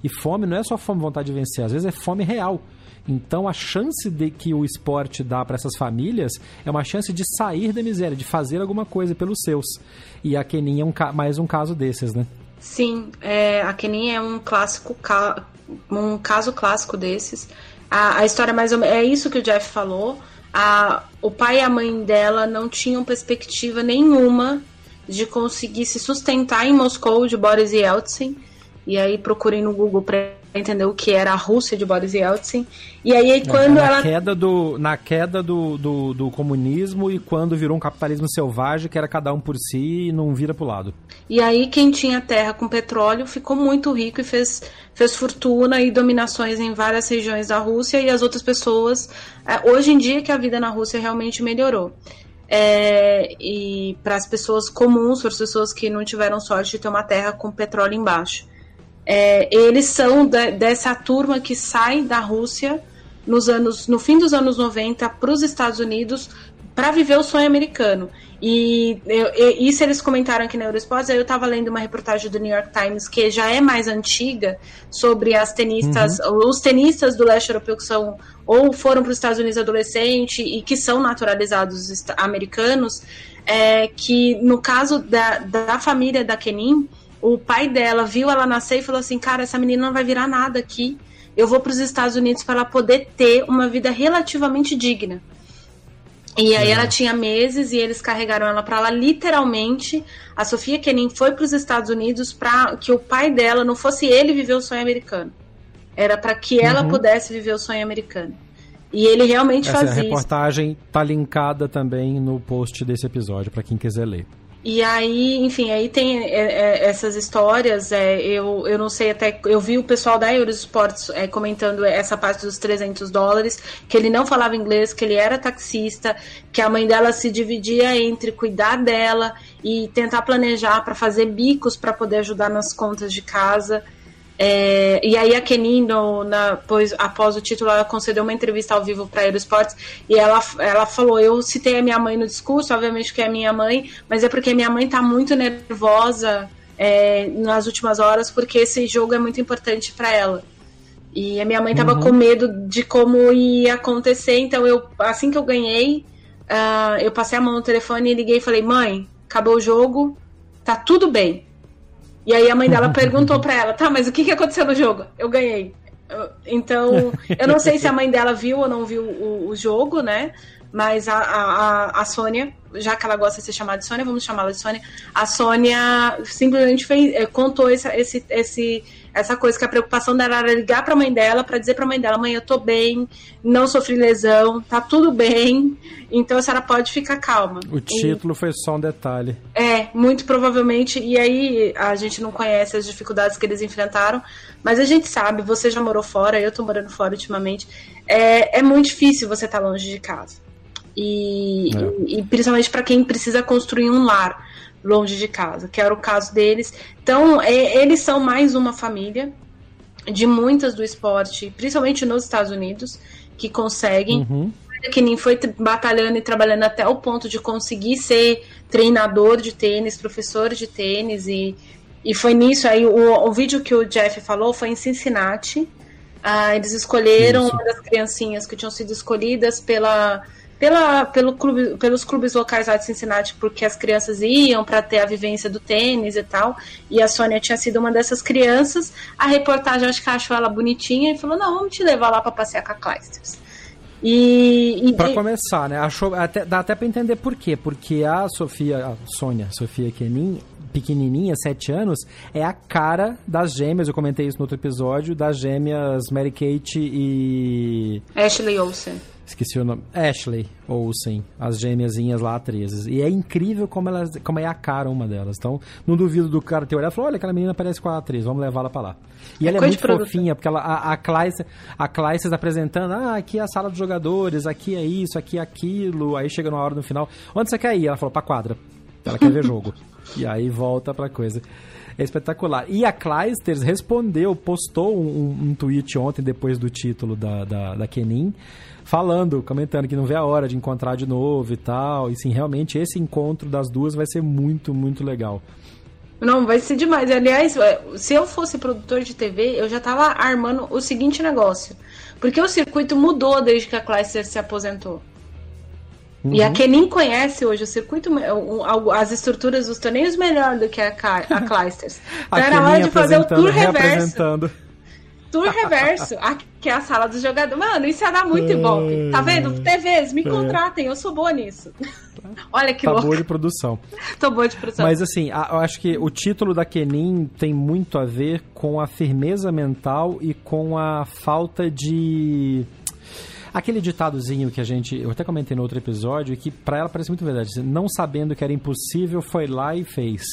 E fome não é só fome vontade de vencer, às vezes é fome real. Então a chance de que o esporte dá para essas famílias é uma chance de sair da miséria, de fazer alguma coisa pelos seus. E a Kenin é um, mais um caso desses, né? Sim, é, a Kenin é um clássico, um caso clássico desses. A, a história mais ou menos, é isso que o Jeff falou. A, o pai e a mãe dela não tinham perspectiva nenhuma de conseguir se sustentar em Moscou de Boris Yeltsin. E aí procurem no Google para entender o que era a Rússia de Boris Yeltsin. E aí quando na ela queda do na queda do, do, do, comunismo e quando virou um capitalismo selvagem que era cada um por si e não vira pro lado. E aí quem tinha terra com petróleo ficou muito rico e fez fez fortuna e dominações em várias regiões da Rússia e as outras pessoas é, hoje em dia que a vida na Rússia realmente melhorou. É, e para as pessoas comuns, para as pessoas que não tiveram sorte de ter uma terra com petróleo embaixo. É, eles são de, dessa turma que sai da Rússia nos anos, no fim dos anos 90 para os Estados Unidos para viver o sonho americano. E eu, isso eles comentaram aqui na Eurosports. Eu estava lendo uma reportagem do New York Times que já é mais antiga sobre as tenistas, uhum. os tenistas do leste europeu que são ou foram para os Estados Unidos adolescente e que são naturalizados americanos. É, que no caso da, da família da Kenin, o pai dela viu ela nascer e falou assim: Cara, essa menina não vai virar nada aqui. Eu vou para os Estados Unidos para ela poder ter uma vida relativamente digna. E aí ela tinha meses e eles carregaram ela para lá literalmente. A Sofia Kenin foi para os Estados Unidos para que o pai dela não fosse ele viver o sonho americano. Era para que ela uhum. pudesse viver o sonho americano. E ele realmente Essa fazia. A reportagem isso. tá linkada também no post desse episódio para quem quiser ler. E aí, enfim, aí tem é, é, essas histórias. É, eu, eu não sei até. Eu vi o pessoal da Eurosports é, comentando essa parte dos 300 dólares, que ele não falava inglês, que ele era taxista, que a mãe dela se dividia entre cuidar dela e tentar planejar para fazer bicos para poder ajudar nas contas de casa. É, e aí a Kenin, no, na, pois, após o título, ela concedeu uma entrevista ao vivo para a Eurosports e ela, ela falou, eu citei a minha mãe no discurso, obviamente que é a minha mãe, mas é porque minha mãe está muito nervosa é, nas últimas horas, porque esse jogo é muito importante para ela. E a minha mãe estava uhum. com medo de como ia acontecer, então eu assim que eu ganhei, uh, eu passei a mão no telefone e liguei e falei, mãe, acabou o jogo, tá tudo bem e aí a mãe dela perguntou para ela, tá, mas o que, que aconteceu no jogo? Eu ganhei. Então, eu não sei se a mãe dela viu ou não viu o, o jogo, né? Mas a, a, a Sônia, já que ela gosta de ser chamada de Sônia, vamos chamá-la de Sônia. A Sônia simplesmente fez, eh, contou esse, esse, esse essa coisa que a preocupação dela era ligar para a mãe dela para dizer para a mãe dela: mãe, eu tô bem, não sofri lesão, tá tudo bem, então a senhora pode ficar calma. O título e, foi só um detalhe. É, muito provavelmente. E aí a gente não conhece as dificuldades que eles enfrentaram, mas a gente sabe. Você já morou fora, eu tô morando fora ultimamente. É, é muito difícil você estar tá longe de casa. E, é. e, e principalmente para quem precisa construir um lar longe de casa, que era o caso deles. Então, é, eles são mais uma família de muitas do esporte, principalmente nos Estados Unidos, que conseguem. Uhum. Que nem foi batalhando e trabalhando até o ponto de conseguir ser treinador de tênis, professor de tênis, e, e foi nisso. Aí o, o vídeo que o Jeff falou foi em Cincinnati. Ah, eles escolheram Isso. uma das criancinhas que tinham sido escolhidas pela pela, pelo clube, pelos clubes locais lá de Cincinnati, porque as crianças iam para ter a vivência do tênis e tal. E a Sônia tinha sido uma dessas crianças. A reportagem acho que achou ela bonitinha e falou: não, vamos te levar lá para passear com a Clijsters. E, e para começar, né? Achou, até, dá até para entender por quê. Porque a Sofia, a Sônia, Sofia Kenin, pequenininha, 7 anos, é a cara das gêmeas, eu comentei isso no outro episódio, das gêmeas Mary Kate e... Ashley Olsen. Esqueci o nome. Ashley Olsen, as gêmeazinhas lá, atrizes. E é incrível como, elas, como é a cara uma delas. Então, não duvido do cara ter olhado e falou: olha, aquela menina parece com a atriz, vamos levá-la pra lá. E é ela é muito fofinha, porque ela, a, a Clyce, a Clyce apresentando: ah, aqui é a sala dos jogadores, aqui é isso, aqui é aquilo. Aí chega numa hora no final: onde você quer ir? Ela falou: pra quadra. Ela quer ver jogo. E aí volta pra coisa. É espetacular. E a Clijsters respondeu, postou um, um, tweet ontem, depois do título da, da, da Kenin, falando, comentando que não vê a hora de encontrar de novo e tal. E sim, realmente esse encontro das duas vai ser muito, muito legal. Não, vai ser demais. Aliás, é, se eu fosse produtor de TV, eu já tava armando o seguinte negócio. Porque o circuito mudou desde que a Chrysler se aposentou. Uhum. E a Kenin conhece hoje o circuito, as estruturas dos torneios melhor do que a, a Clysters. Então era hora de fazer o tour reverso tour reverso, que é a sala dos jogadores. Mano, isso ia dar muito é... bom. Tá vendo? TVs, me é. contratem, eu sou boa nisso. Olha que tá louco. boa de produção. Tô boa de produção. Mas assim, eu acho que o título da Kenin tem muito a ver com a firmeza mental e com a falta de aquele ditadozinho que a gente, eu até comentei no outro episódio, que para ela parece muito verdade, não sabendo que era impossível, foi lá e fez.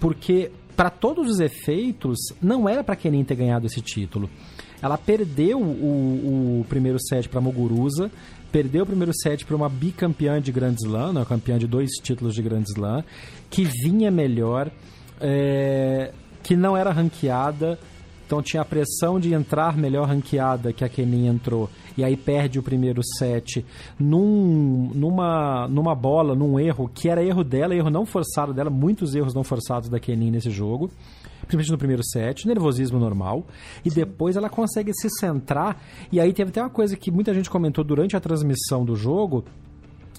Porque para todos os efeitos, não era para Kenin ter ganhado esse título. Ela perdeu o, o primeiro set para Muguruza, perdeu o primeiro set para uma bicampeã de Grand Slam, uma campeã de dois títulos de Grand Slam, que vinha melhor, é, que não era ranqueada, então tinha a pressão de entrar melhor ranqueada que a Kenin entrou. E aí perde o primeiro set num, numa, numa bola, num erro que era erro dela, erro não forçado dela, muitos erros não forçados da Kenin nesse jogo. Principalmente no primeiro set, nervosismo normal, e depois ela consegue se centrar, e aí teve até uma coisa que muita gente comentou durante a transmissão do jogo,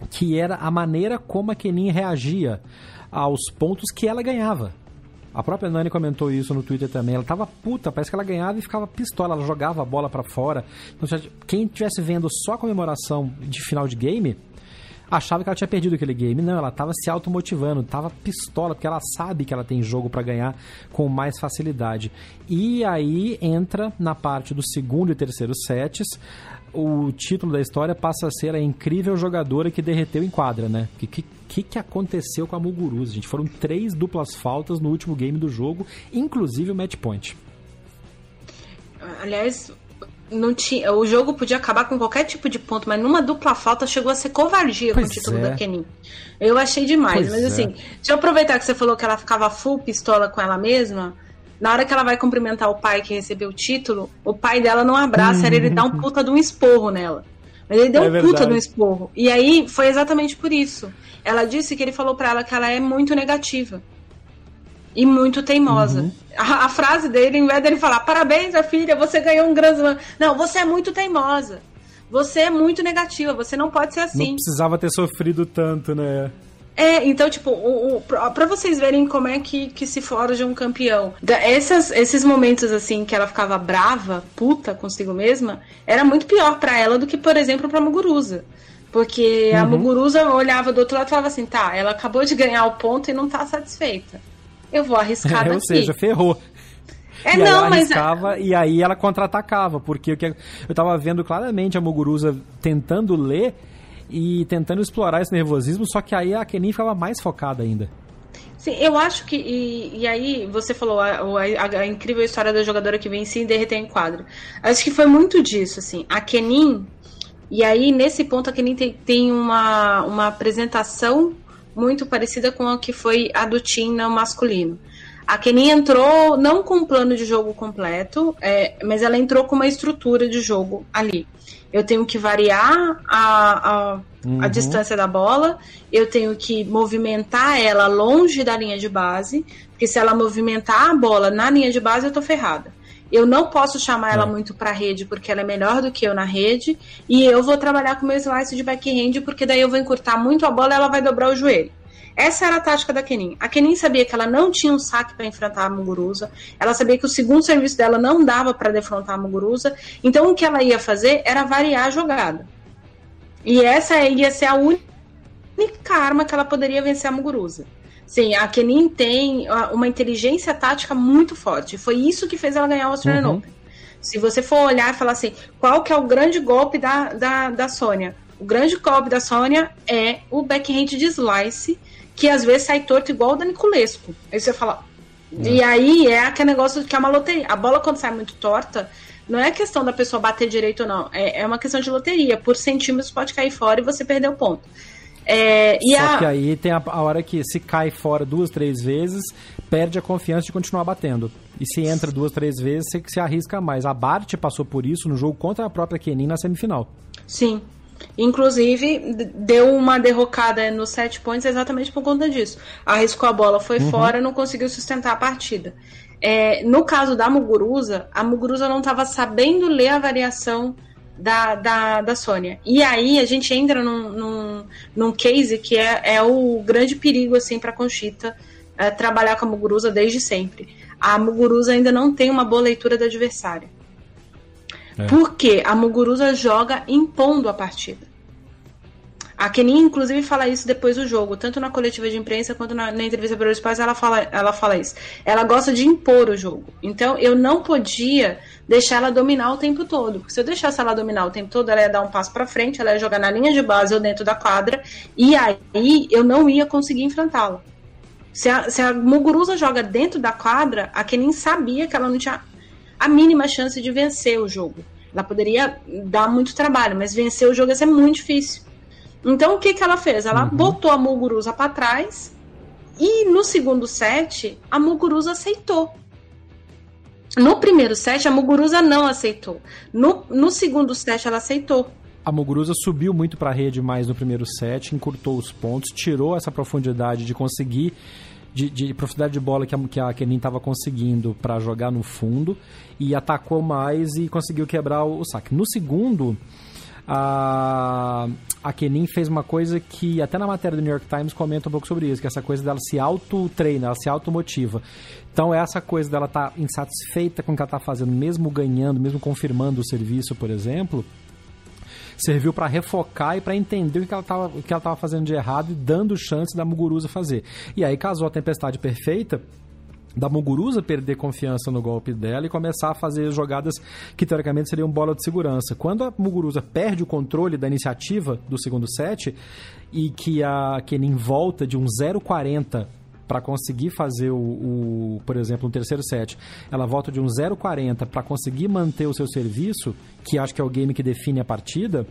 que era a maneira como a Kenin reagia aos pontos que ela ganhava. A própria Nani comentou isso no Twitter também. Ela tava puta, parece que ela ganhava e ficava pistola, ela jogava a bola para fora. Então, quem estivesse vendo só a comemoração de final de game, achava que ela tinha perdido aquele game. Não, ela tava se automotivando, tava pistola, porque ela sabe que ela tem jogo para ganhar com mais facilidade. E aí entra na parte do segundo e terceiro sets o título da história passa a ser a incrível jogadora que derreteu em quadra, né? O que, que, que aconteceu com a Muguruza, gente? Foram três duplas faltas no último game do jogo, inclusive o match point. Aliás, não tinha, o jogo podia acabar com qualquer tipo de ponto, mas numa dupla falta chegou a ser covardia pois com o título é. da Kenin. Eu achei demais, pois mas assim, é. deixa eu aproveitar que você falou que ela ficava full pistola com ela mesma. Na hora que ela vai cumprimentar o pai que recebeu o título, o pai dela não abraça ela, ele dá um puta de um esporro nela. Mas ele deu é um verdade. puta de um esporro. E aí foi exatamente por isso. Ela disse que ele falou para ela que ela é muito negativa. E muito teimosa. Uhum. A, a, frase dele, em vez dele falar, parabéns, minha filha, você ganhou um grande. Não, você é muito teimosa. Você é muito negativa, você não pode ser assim. Não precisava ter sofrido tanto, né? É, então, tipo, o, o, pra vocês verem como é que, que se forja um campeão. Da, essas, esses momentos, assim, que ela ficava brava, puta consigo mesma, era muito pior para ela do que, por exemplo, pra Muguruza. Porque uhum. a Muguruza olhava do outro lado e falava assim, tá, ela acabou de ganhar o ponto e não tá satisfeita. Eu vou arriscar é, daqui. Ou seja, ferrou. É, e não, mas. E aí ela contra-atacava, porque que eu tava vendo claramente a Muguruza tentando ler e tentando explorar esse nervosismo, só que aí a Kenin ficava mais focada ainda. Sim, eu acho que. E, e aí, você falou a, a, a, incrível história da jogadora que vem e derreter em quadro. Acho que foi muito disso, assim. A Kenin, E aí, nesse ponto, a Kenin tem, tem uma, uma apresentação muito parecida com a que foi a do Tim no masculino. A Kenin entrou não com um plano de jogo completo, é, mas ela entrou com uma estrutura de jogo ali. Eu tenho que variar a, a, uhum. a distância da bola, eu tenho que movimentar ela longe da linha de base, porque se ela movimentar a bola na linha de base, eu tô ferrada. Eu não posso chamar ela é. muito para rede porque ela é melhor do que eu na rede. E eu vou trabalhar com meu slice de backhand porque daí eu vou encurtar muito a bola e ela vai dobrar o joelho. Essa era a tática da Kenin. A Kenin sabia que ela não tinha um saque para enfrentar a Muguruza. Ela sabia que o segundo serviço dela não dava para defrontar a Muguruza. Então o que ela ia fazer era variar a jogada. E essa ia ser a única arma que ela poderia vencer a Muguruza. Sim, a Kenin tem uma inteligência tática muito forte. Foi isso que fez ela ganhar o Australian uhum. Open. Se você for olhar e falar assim, qual que é o grande golpe da, da, da Sônia? O grande golpe da Sônia é o backhand de slice, que às vezes sai torto igual o da Niculesco. Aí você fala. Uhum. E aí é aquele negócio que é uma loteria. A bola, quando sai muito torta, não é questão da pessoa bater direito ou não. É, é uma questão de loteria. Por centímetros pode cair fora e você perder o ponto. É, Só a... que aí tem a, a, hora que se cai fora duas, três vezes, perde a confiança de continuar batendo. E se entra duas, três vezes, você se arrisca mais. A Bart passou por isso no jogo contra a própria Kenin na semifinal. Sim. Inclusive, deu uma derrocada no set points exatamente por conta disso. Arriscou a bola, foi uhum. fora, não conseguiu sustentar a partida. É, no caso da Muguruza, a Muguruza não estava sabendo ler a variação da, da, da Sônia. E aí a gente entra num, num, num case que é, é o grande perigo assim para a Conchita é, trabalhar com a Muguruza desde sempre. A Muguruza ainda não tem uma boa leitura do adversário. É. Porque a Muguruza joga impondo a partida. A Kenin, inclusive, fala isso depois do jogo, tanto na coletiva de imprensa quanto na, na entrevista para os pais, ela fala, ela fala isso. Ela gosta de impor o jogo. Então, eu não podia deixar ela dominar o tempo todo. Se eu deixasse ela dominar o tempo todo, ela ia dar um passo para frente, ela ia jogar na linha de base ou dentro da quadra, e aí eu não ia conseguir enfrentá-la. Se a, se a Muguruza joga dentro da quadra, a Kenin sabia que ela não tinha a mínima chance de vencer o jogo. Ela poderia dar muito trabalho, mas vencer o jogo ia ser muito difícil. Então o que, que ela fez? Ela uhum. botou a Muguruza para trás e no segundo set a Muguruza aceitou. No primeiro set a Muguruza não aceitou. No, no segundo set ela aceitou. A Muguruza subiu muito para a rede mais no primeiro set, encurtou os pontos, tirou essa profundidade de conseguir de, de, profundidade de bola que a, que a Kenin estava conseguindo para jogar no fundo e atacou mais e conseguiu quebrar o, o saque. No segundo, a, a Kenin fez uma coisa que até na matéria do New York Times comenta um pouco sobre isso, que essa coisa dela se auto-treina, ela se automotiva. Então essa coisa dela estar tá insatisfeita com o que ela está fazendo, mesmo ganhando, mesmo confirmando o serviço, por exemplo, serviu para refocar e para entender o que ela estava fazendo de errado e dando chance da Muguruza fazer. E aí casou a tempestade perfeita da Muguruza perder confiança no golpe dela e começar a fazer jogadas que teoricamente seriam bola de segurança. Quando a Muguruza perde o controle da iniciativa do segundo set e que a Kenin volta de um 0,40 para conseguir fazer o, o, por exemplo, um terceiro set, ela volta de um 0,40 para conseguir manter o seu serviço, que acho que é o game que define a partida,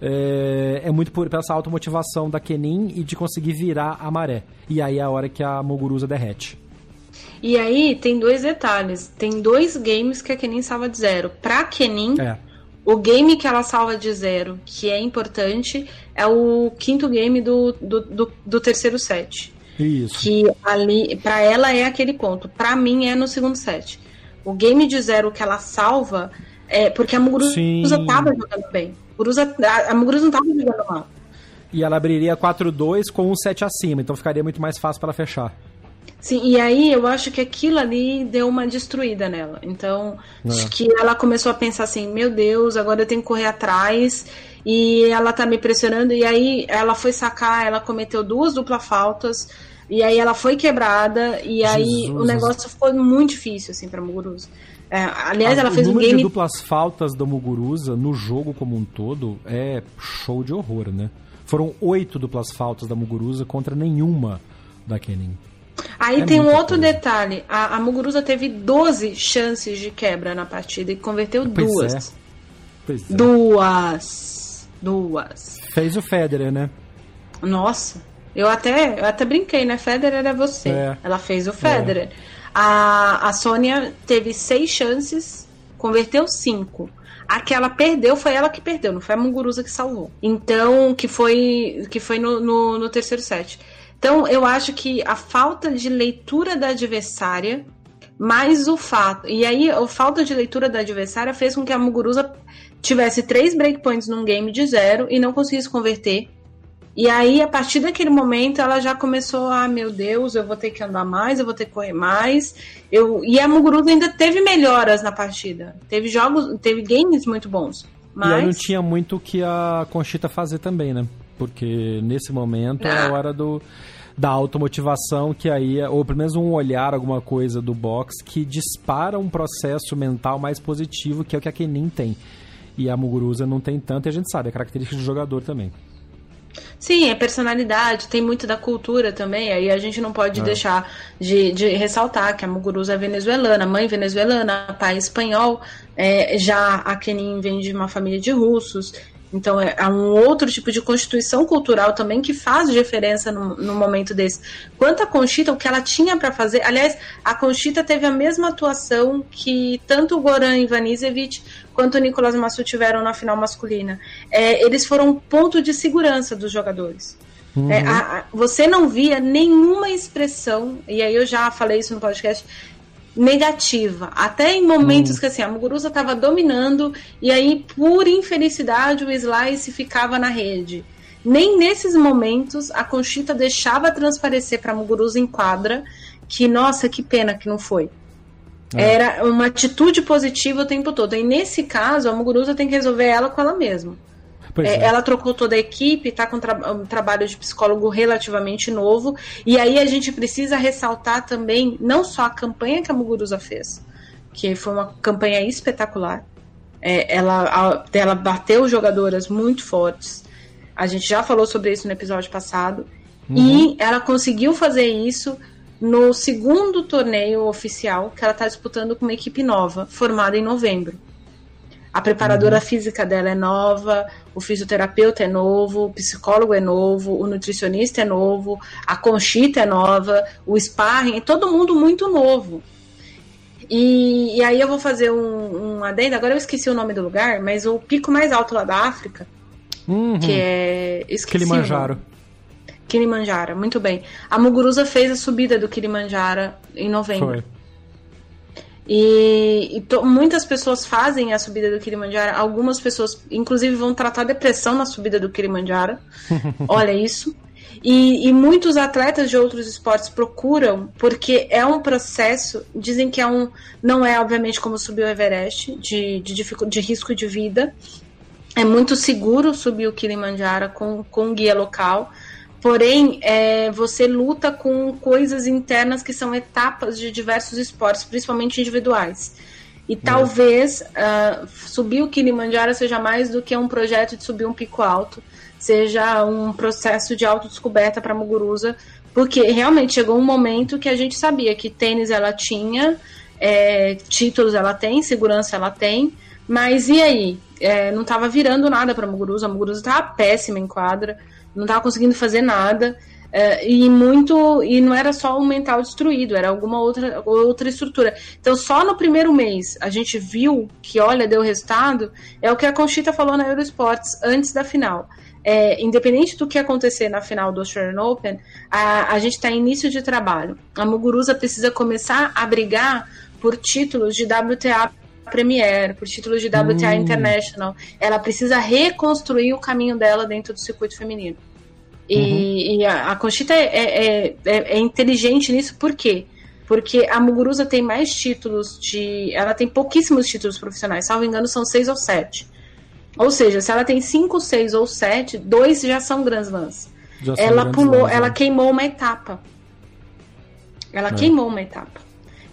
é, é muito por essa automotivação da Kenin e de conseguir virar a maré. E aí é a hora que a Muguruza derrete. E aí tem dois detalhes. Tem dois games que a Kenin salva de zero. Pra Kenin, é. o game que ela salva de zero, que é importante, é o quinto game do, do, do, do terceiro set. Isso. Que ali, pra ela é aquele ponto. Pra mim é no segundo set. O game de zero que ela salva é porque a Muguruza Sim. tava jogando bem. Muguruza, a, a Muguruza não tava jogando mal. E ela abriria 4-2 com um set acima, então ficaria muito mais fácil para ela fechar. Sim, e aí eu acho que aquilo ali deu uma destruída nela. Então, é. acho que ela começou a pensar assim: meu Deus, agora eu tenho que correr atrás e ela tá me pressionando. E aí ela foi sacar, ela cometeu duas duplas faltas. E aí ela foi quebrada e Jesus. aí o negócio ficou muito difícil assim para Muguruza. É, aliás, ela fez um game. De duplas faltas da Muguruza no jogo como um todo é show de horror, né? Foram oito duplas faltas da Muguruza contra nenhuma da Kenin. Aí é tem um outro coisa. detalhe: a, a Muguruza teve 12 chances de quebra na partida e converteu pois duas. É. Pois é. Duas. Duas. Fez o Federer, né? Nossa, eu até, eu até brinquei, né? Federer é você. É. Ela fez o Federer. É. A, a Sônia teve seis chances, converteu cinco. A que ela perdeu foi ela que perdeu, não foi a Munguruza que salvou. Então, que foi, que foi no, no, no terceiro set. Então, eu acho que a falta de leitura da adversária, mais o fato. E aí, a falta de leitura da adversária fez com que a Muguruza tivesse três breakpoints num game de zero e não conseguisse converter. E aí, a partir daquele momento, ela já começou, ah, meu Deus, eu vou ter que andar mais, eu vou ter que correr mais. Eu... E a Muguruza ainda teve melhoras na partida. Teve jogos, teve games muito bons. Mas... E aí não tinha muito o que a Conchita fazer também, né? Porque nesse momento é a hora do da automotivação, que aí, é, ou pelo menos um olhar, alguma coisa do box, que dispara um processo mental mais positivo, que é o que a Kenin tem. E a Muguruza não tem tanto, e a gente sabe, é característica do jogador também. Sim, é personalidade, tem muito da cultura também, aí a gente não pode é. deixar de, de, ressaltar que a Muguruza é venezuelana, mãe venezuelana, pai espanhol, é, já a Kenin vem de uma família de russos, então é, é um outro tipo de constituição cultural também que faz diferença no, no momento desse. Quanto à Conchita, o que ela tinha para fazer, aliás, a Conchita teve a mesma atuação que tanto o Goran Ivanisevic quanto o Nicolas Massu tiveram na final masculina. É, eles foram ponto de segurança dos jogadores. Uhum. É, a, a, você não via nenhuma expressão, e aí eu já falei isso no podcast, negativa. Até em momentos hum. que assim, a Muguruza estava dominando e aí, por infelicidade, o Slice ficava na rede. Nem nesses momentos a Conchita deixava transparecer para a Muguruza em quadra que, nossa, que pena que não foi. É. Era uma atitude positiva o tempo todo. E nesse caso, a Muguruza tem que resolver ela com ela mesma. É, é. Ela trocou toda a equipe, está com tra um trabalho de psicólogo relativamente novo. E aí a gente precisa ressaltar também não só a campanha que a Muguruza fez, que foi uma campanha espetacular. É, ela, a, ela bateu jogadoras muito fortes. A gente já falou sobre isso no episódio passado. Uhum. E ela conseguiu fazer isso no segundo torneio oficial que ela está disputando com uma equipe nova, formada em novembro. A preparadora uhum. física dela é nova, o fisioterapeuta é novo, o psicólogo é novo, o nutricionista é novo, a conchita é nova, o sparring, é todo mundo muito novo. E, e aí eu vou fazer um, um adendo, agora eu esqueci o nome do lugar, mas o pico mais alto lá da África, uhum. que é... Esqueci Kilimanjaro. Kilimanjaro, muito bem. A Muguruza fez a subida do Kilimanjaro em novembro. Foi. E, e to, muitas pessoas fazem a subida do Kilimanjaro. Algumas pessoas, inclusive, vão tratar depressão na subida do Kilimanjaro. Olha isso. E, e, muitos atletas de outros esportes procuram, porque é um processo, dizem que é um. Não é, obviamente, como subir o Everest, de, de, de risco de vida. É muito seguro subir o Kilimanjaro com, com um guia local Porém, é, você luta com coisas internas que são etapas de diversos esportes, principalmente individuais. E é. talvez uh, subir o Kilimanjaro seja mais do que um projeto de subir um pico alto, seja um processo de autodescoberta para Muguruza, porque realmente chegou um momento que a gente sabia que tênis ela tinha, é, títulos ela tem, segurança ela tem, mas e aí? É, não estava virando nada para Muguruza, a Muguruza estava péssima em quadra não estava conseguindo fazer nada. É, e muito e não era só o mental destruído, era alguma outra outra estrutura. Então só no primeiro mês a gente viu que olha deu resultado é o que a Conchita falou na Eurosports antes da final. É, independente do que acontecer na final do Australian Open, a, a gente está em início de trabalho. A Muguruza precisa começar a brigar por títulos de WTA Premier, por títulos de WTA hum. International. Ela precisa reconstruir o caminho dela dentro do circuito feminino. E, uhum. e a, a, Conchita é, é, é, é, inteligente nisso, por quê? Porque a Muguruza tem mais títulos de. Ela tem pouquíssimos títulos profissionais, salvo engano, são seis ou sete. Ou seja, se ela tem cinco, seis ou sete, dois já são Grand Slams. ela pulou, Slams, ela né? queimou uma etapa. Ela é. queimou uma etapa.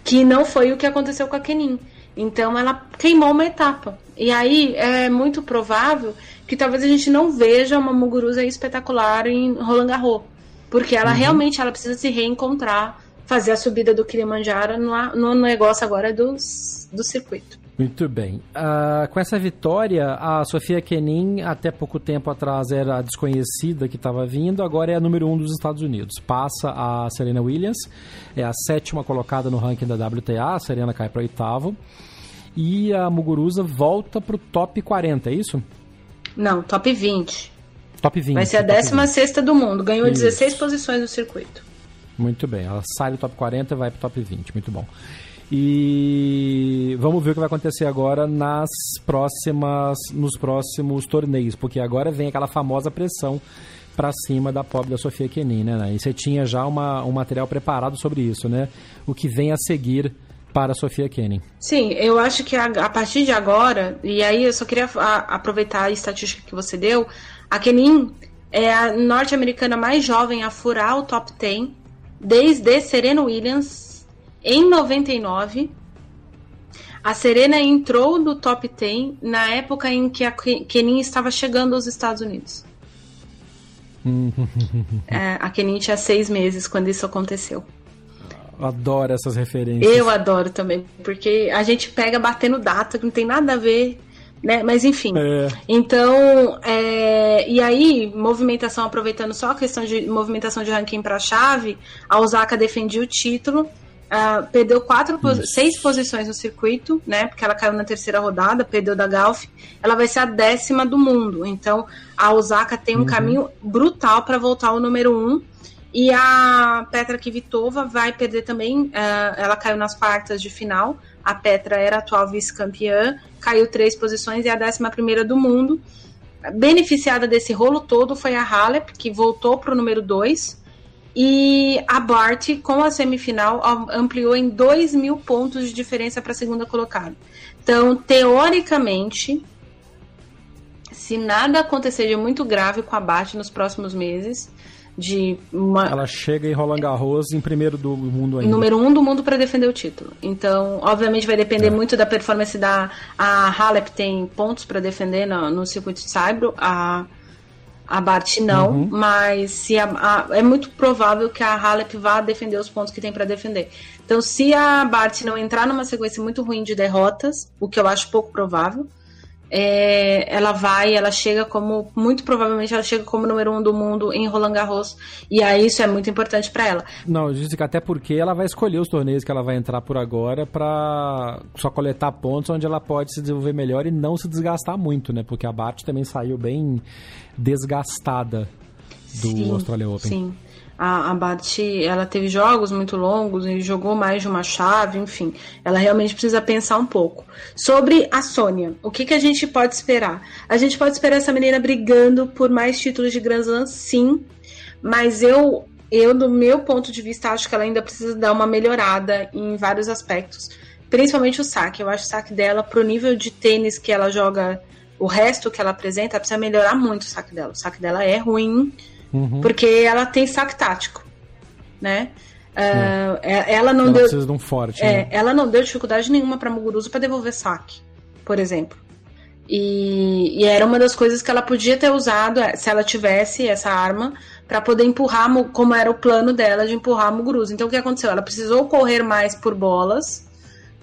Que não foi o que aconteceu com a Kenin. Então ela queimou uma etapa. E aí é muito provável que talvez a gente não veja uma Muguruza espetacular em Roland Garros, porque ela uhum. realmente ela precisa se reencontrar, fazer a subida do Kilimanjaro no, no negócio agora do, do circuito. Muito bem. Uh, com essa vitória, a Sofia Kenin, até pouco tempo atrás, era a desconhecida que estava vindo, agora é a número um dos Estados Unidos. Passa a Serena Williams, é a sétima colocada no ranking da WTA, a Serena cai para oitavo. E a Muguruza volta para o top 40, é isso? Não, top 20. Top 20. Vai ser a 16 do mundo, ganhou isso. 16 posições no circuito. Muito bem, ela sai do top 40 e vai para o top 20, muito bom. E vamos ver o que vai acontecer agora nas próximas, nos próximos torneios, porque agora vem aquela famosa pressão para cima da pobre da Sofia Kenin, né? E você tinha já uma, um material preparado sobre isso, né? O que vem a seguir para a Sofia Kenin. Sim, eu acho que a, a, partir de agora, e aí eu só queria a, aproveitar a estatística que você deu, a Kenin é a norte-americana mais jovem a furar o top 10 desde Serena Williams em 99, a Serena entrou no top 10 na época em que a Kenin estava chegando aos Estados Unidos. é, a Kenin tinha seis meses quando isso aconteceu. Adoro essas referências. Eu adoro também, porque a gente pega batendo data que não tem nada a ver, né? Mas enfim. É. Então, é... e aí, movimentação, aproveitando só a questão de movimentação de ranking para a chave, a Osaka defendia o título Uh, perdeu quatro, seis posições no circuito, né? Porque ela caiu na terceira rodada, perdeu da Galf. Ela vai ser a décima do mundo. Então a Osaka tem um uhum. caminho brutal para voltar ao número um. E a Petra Kvitova vai perder também. Uh, ela caiu nas quartas de final. A Petra era atual vice-campeã, caiu três posições e é a décima primeira do mundo. Beneficiada desse rolo todo foi a Halep, que voltou para o número dois e a Bart, com a semifinal, ampliou em 2 mil pontos de diferença para a segunda colocada. Então, teoricamente, se nada acontecer de muito grave com a Bart nos próximos meses, de uma... Ela chega em Roland Garros em primeiro do mundo ainda. Número um do mundo para defender o título. Então, obviamente, vai depender é. muito da performance da... A Halep tem pontos para defender no, no circuito de Saibro. A a Bart não, uhum. mas se a, a, é muito provável que a Halep vá defender os pontos que tem para defender. Então, se a Bart não entrar numa sequência muito ruim de derrotas, o que eu acho pouco provável, é, ela vai, ela chega como, muito provavelmente ela chega como número um do mundo em Roland Garros, e aí isso é muito importante para ela. Não, que até porque ela vai escolher os torneios que ela vai entrar por agora para só coletar pontos onde ela pode se desenvolver melhor e não se desgastar muito, né? Porque a Bart também saiu bem desgastada do sim, Australia Open. Sim. A, a Bart, ela teve jogos muito longos e jogou mais de uma chave, enfim. Ela realmente precisa pensar um pouco. Sobre a Sônia, o que, que a gente pode esperar? A gente pode esperar essa menina brigando por mais títulos de Grand Slam, sim. Mas eu, eu, do meu ponto de vista, acho que ela ainda precisa dar uma melhorada em vários aspectos. Principalmente o saque. Eu acho o saque dela, pro nível de tênis que ela joga o resto que ela apresenta, precisa melhorar muito o saque dela. O saque dela é ruim, uhum. porque ela tem saque tático, né? Uh, ela não ela deu. Precisa de um forte, é, né? Ela não deu dificuldade nenhuma para Muguruza para devolver saque, por exemplo. E, e, era uma das coisas que ela podia ter usado é, se ela tivesse essa arma para poder empurrar, como era o plano dela de empurrar a Muguruza. Então o que aconteceu? Ela precisou correr mais por bolas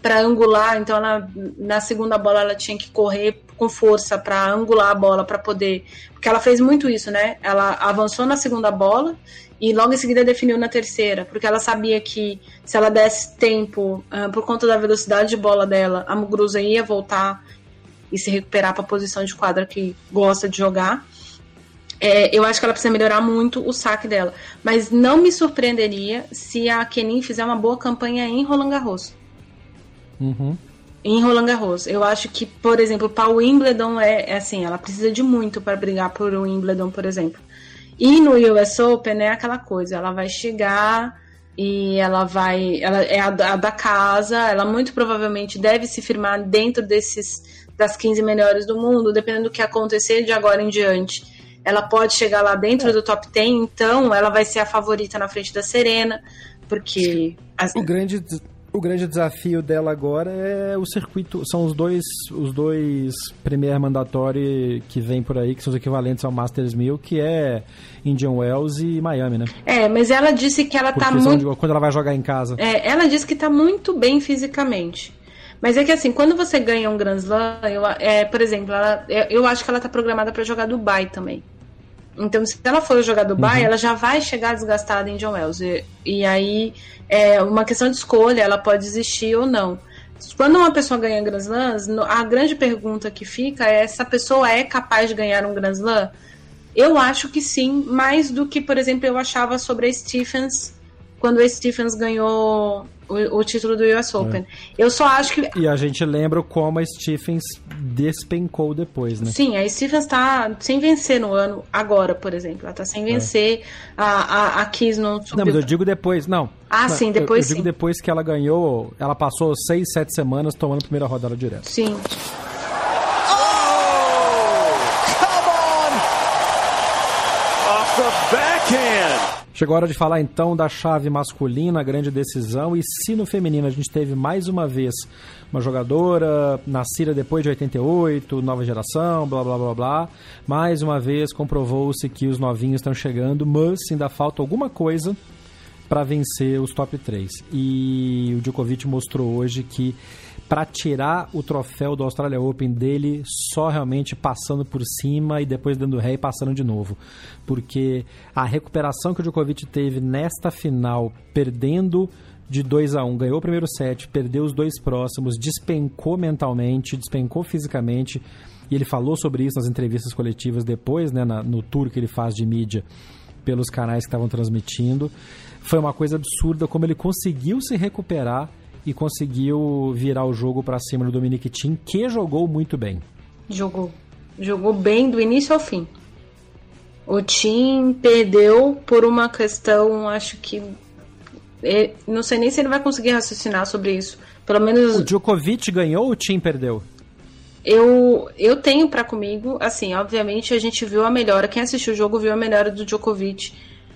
para angular, então ela, na segunda bola ela tinha que correr com força para angular a bola para poder, porque ela fez muito isso, né? Ela avançou na segunda bola e logo em seguida definiu na terceira, porque ela sabia que se ela desse tempo uh, por conta da velocidade de bola dela, a Muguruza ia voltar e se recuperar para a posição de quadra que gosta de jogar. É, eu acho que ela precisa melhorar muito o saque dela. Mas não me surpreenderia se a Kenin fizer uma boa campanha em Roland Garros. Uhum. Em Roland Garros. Eu acho que, por exemplo, para o Wimbledon é, é, assim, ela precisa de muito para brigar por o Wimbledon, por exemplo. E no US Open é aquela coisa, ela vai chegar e ela vai, ela é a, a da casa, ela muito provavelmente deve se firmar dentro desses das 15 melhores do mundo, dependendo do que acontecer de agora em diante. Ela pode chegar lá dentro do top 10, então ela vai ser a favorita na frente da Serena, porque as... o grande o grande desafio dela agora é o circuito. São os dois, os dois Premier Mandatory que vem por aí, que são os equivalentes ao Masters 1000, que é Indian Wells e Miami, né? É, mas ela disse que ela Porque tá muito. Quando ela vai jogar em casa. É, ela disse que tá muito bem fisicamente. Mas é que assim, quando você ganha um Grand Slam, eu, é, por exemplo, ela, eu acho que ela tá programada para jogar Dubai também. Então, se ela for jogar Dubai, uhum. ela já vai chegar desgastada em John Wells. E, e, aí, é uma questão de escolha, ela pode existir ou não. Quando uma pessoa ganha Grand Slams, a grande pergunta que fica é se a pessoa é capaz de ganhar um Grand Slam. Eu acho que sim, mais do que, por exemplo, eu achava sobre a Stephens quando a Stephens ganhou o, o título do US Open. É. Eu só acho que. E a gente lembra como a Stephens despencou depois, né? Sim, a Stephens tá sem vencer no ano, agora, por exemplo. Ela tá sem é. vencer. É. A, a, a Kiss não subiu. Não, mas eu digo depois, não. Ah, não, sim, depois eu, eu digo depois que ela ganhou, ela passou seis, sete semanas tomando a primeira rodada direto. Sim. Chegou a hora de falar então da chave masculina, a grande decisão. E se no feminino a gente teve mais uma vez uma jogadora nascida depois de 88, nova geração, blá blá blá blá, mais uma vez comprovou-se que os novinhos estão chegando, mas ainda falta alguma coisa para vencer os top 3. E o Djokovic mostrou hoje que para tirar o troféu do Australia Open dele só realmente passando por cima e depois dando ré e passando de novo. Porque a recuperação que o Djokovic teve nesta final, perdendo de 2 a 1 um, ganhou o primeiro set, perdeu os dois próximos, despencou mentalmente, despencou fisicamente. E ele falou sobre isso nas entrevistas coletivas depois, né, na, no tour que ele faz de mídia pelos canais que estavam transmitindo. Foi uma coisa absurda como ele conseguiu se recuperar e conseguiu virar o jogo para cima do Dominic Thiem, que jogou muito bem. Jogou. Jogou bem do início ao fim. O Tim perdeu por uma questão, acho que. É, não sei nem se ele vai conseguir raciocinar sobre isso. Pelo menos. O Djokovic ganhou ou o Tim perdeu? Eu, eu tenho para comigo, assim, obviamente a gente viu a melhora. Quem assistiu o jogo viu a melhora do Djokovic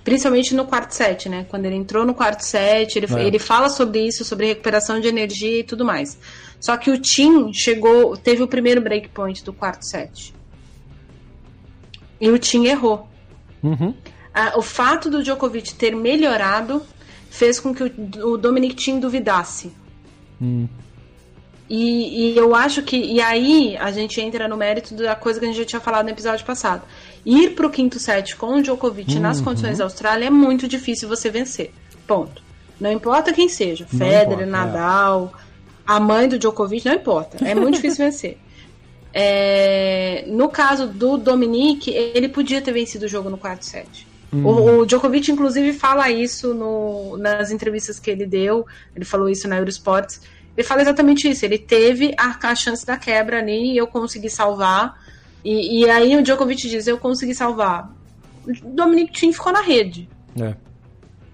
Principalmente no quarto set, né? Quando ele entrou no quarto set, ele, é. ele fala sobre isso, sobre recuperação de energia e tudo mais. Só que o Tim chegou, teve o primeiro breakpoint do quarto set. E o Tim errou. Uhum. Ah, o fato do Djokovic ter melhorado fez com que o, o Dominic Tim duvidasse. Hum. E, e, eu acho que. E aí a gente entra no mérito da coisa que a gente já tinha falado no episódio passado. Ir pro quinto set com o Djokovic uhum. nas condições da Austrália é muito difícil você vencer. Ponto. Não importa quem seja. Não Federer, importa, é. Nadal, é. a mãe do Djokovic, não importa. É muito difícil vencer. É, no caso do Dominique, ele podia ter vencido o jogo no quarto set. Uhum. O, o, Djokovic, inclusive, fala isso no, nas entrevistas que ele deu. Ele falou isso na Eurosports ele fala exatamente isso. Ele teve a, a chance da quebra ali e eu consegui salvar. E, e, aí o Djokovic diz: Eu consegui salvar. O Dominic Thiem ficou na rede. É.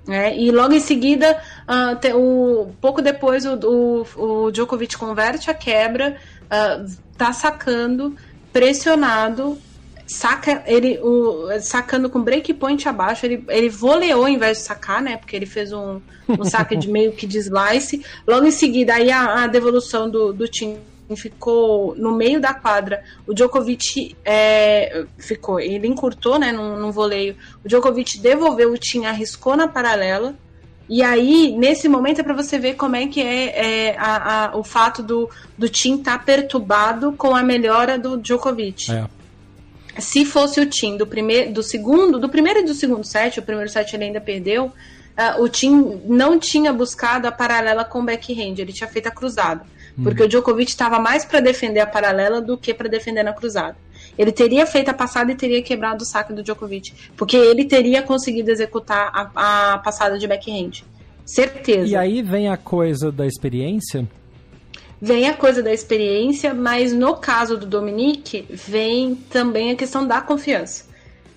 É, e logo em seguida, uh, te, o, pouco depois, o, o, o, Djokovic converte a quebra, uh, tá sacando, pressionado, saca ele o, sacando com breakpoint abaixo, ele, ele voleou ao invés de sacar, né? Porque ele fez um, um saque de meio que de slice. Logo em seguida, aí a, a devolução do, do time ficou no meio da quadra. O Djokovic é, ficou, ele encurtou, né, num, num voleio. O Djokovic devolveu o Tim, arriscou na paralela. E aí, nesse momento, é para você ver como é que é, é a, a, o fato do, do Tim estar tá perturbado com a melhora do Djokovic. É se fosse o Tim do primeiro, do segundo, do primeiro e do segundo set, o primeiro set ele ainda perdeu, uh, o Tim não tinha buscado a paralela com o backhand, ele tinha feito a cruzada, hum. porque o Djokovic estava mais para defender a paralela do que para defender na cruzada. Ele teria feito a passada e teria quebrado o saque do Djokovic, porque ele teria conseguido executar a, a passada de backhand. Certeza. E aí vem a coisa da experiência, vem a coisa da experiência, mas no caso do Dominique, vem também a questão da confiança.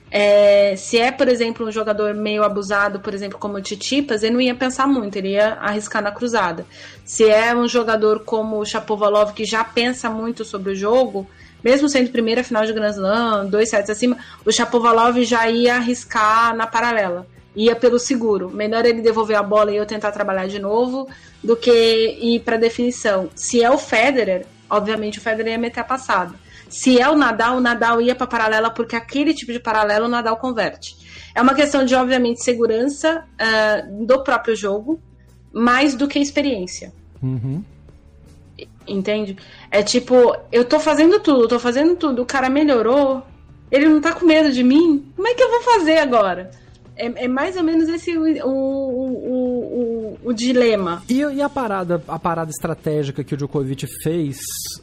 É, se é, por exemplo, um jogador meio abusado, por exemplo, como o Titipas, ele não ia pensar muito, ele ia arriscar na cruzada. Se é um jogador como o Chapovalov, que já pensa muito sobre o jogo, mesmo sendo primeira final de Grand Slam, dois sets acima, o Chapovalov já ia arriscar na paralela ia pelo seguro. Melhor ele devolver a bola e eu tentar trabalhar de novo do que ir para definição. Se é o Federer, obviamente o Federer ia meter a passada. Se é o Nadal, o Nadal ia para paralela porque aquele tipo de paralelo o Nadal converte. É uma questão de, obviamente, segurança uh, do próprio jogo, mais do que experiência. Uhum. Entende? É tipo, eu tô fazendo tudo, tô fazendo tudo, o cara melhorou, ele não tá com medo de mim, como é que eu vou fazer agora? É, é mais ou menos esse o, o, o, o dilema. E, e, a parada a parada estratégica que o Djokovic fez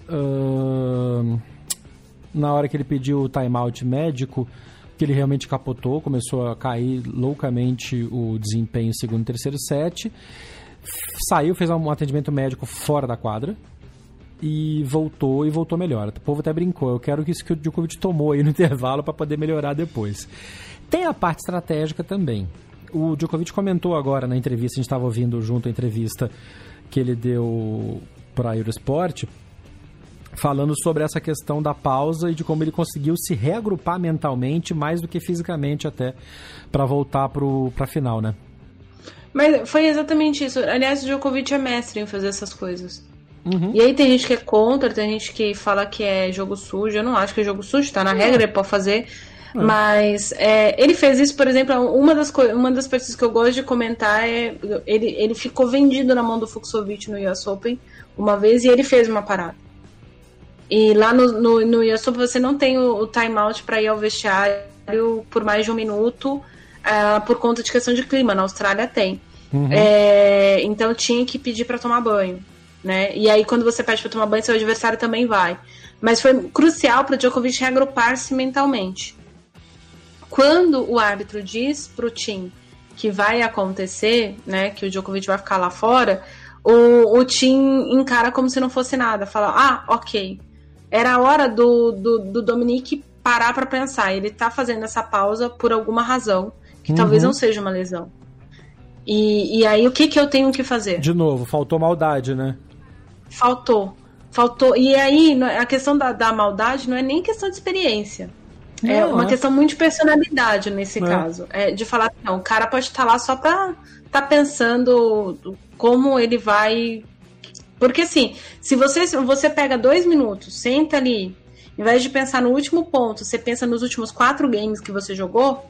uh, na hora que ele pediu o timeout médico, que ele realmente capotou, começou a cair loucamente o desempenho segundo e terceiro set, saiu, fez um atendimento médico fora da quadra, e voltou e voltou melhor. O povo até brincou, eu quero que isso que o Djokovic tomou aí no intervalo para poder melhorar depois. Tem a parte estratégica também. O Djokovic comentou agora na entrevista, a gente estava ouvindo junto a entrevista que ele deu para a Eurosport, falando sobre essa questão da pausa e de como ele conseguiu se reagrupar mentalmente mais do que fisicamente até para voltar para a final, né? Mas foi exatamente isso. Aliás, o Djokovic é mestre em fazer essas coisas. Uhum. E aí tem gente que é contra, tem gente que fala que é jogo sujo. Eu não acho que é jogo sujo, tá na regra, ele pode fazer. É. Mas é, ele fez isso, por exemplo, uma das, uma das partidas que eu gosto de comentar é. Ele, ele ficou vendido na mão do Fuxovic no US Open uma vez e ele fez uma parada. E lá no, no, no US Open você não tem o, o timeout para ir ao vestiário por mais de um minuto uh, por conta de questão de clima. Na Austrália tem. Uhum. É, então tinha que pedir para tomar banho né? E aí quando você pede para tomar banho, seu adversário também vai. Mas foi crucial para o Djokovic reagrupar-se mentalmente. Quando o árbitro diz para o Tim que vai acontecer, né, que o Djokovic vai ficar lá fora, o, o Tim encara como se não fosse nada, fala: "Ah, OK. Era a hora do, do, do Dominique parar para pensar. Ele tá fazendo essa pausa por alguma razão, que uhum. talvez não seja uma lesão. E, e aí, o que, que eu tenho que fazer? De novo, faltou maldade, né? Faltou. Faltou. E aí, a questão da, da maldade não é nem questão de experiência. É não, é uma é. questão muito de personalidade nesse é. caso. É de falar, não, o cara pode estar lá só pra estar tá pensando como ele vai. Porque assim, se você, você pega dois minutos, senta ali, em vez de pensar no último ponto, você pensa nos últimos quatro games que você jogou,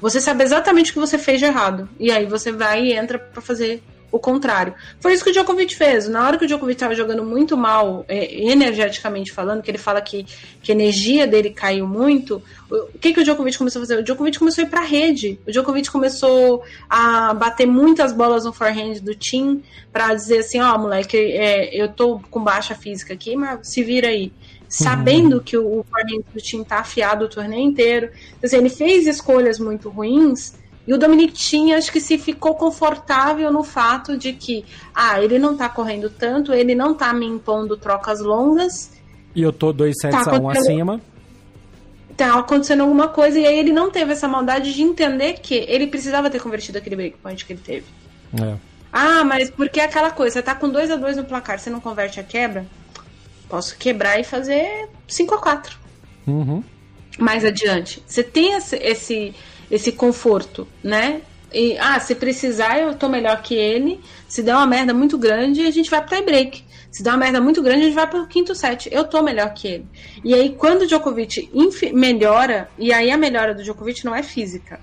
você sabe exatamente o que você fez de errado. E aí você vai e entra para fazer o contrário. Foi isso que o Djokovic fez. Na hora que o Djokovic estava jogando muito mal, é, energeticamente falando, que ele fala que, que a energia dele caiu muito, o que, que o Djokovic começou a fazer? O Djokovic começou a ir para a rede. O Djokovic começou a bater muitas bolas no forehand do Tim para dizer assim: ó, oh, moleque, é, eu tô com baixa física aqui, mas se vira aí. Sabendo que o, o do Tim tá afiado o torneio inteiro. Então, ele fez escolhas muito ruins e o Dominic tinha, acho que se ficou confortável no fato de que, ah, ele não tá correndo tanto, ele não tá me impondo trocas longas. E eu tô 2 sets tá a 1 um acima. Tá acontecendo alguma coisa, e aí ele não teve essa maldade de entender que ele precisava ter convertido aquele breakpoint que ele teve. É. Ah, mas porque é aquela coisa, você tá com 2 a 2 no placar, você não converte a quebra? Posso quebrar e fazer 5 a 4 uhum. Mais adiante. Você tem esse, esse esse conforto, né? E, ah, se precisar, eu tô melhor que ele. Se der uma merda muito grande, a gente vai pro tie break. Se der uma merda muito grande, a gente vai pro quinto set. Eu tô melhor que ele. E aí, quando o Djokovic melhora, e aí a melhora do Djokovic não é física,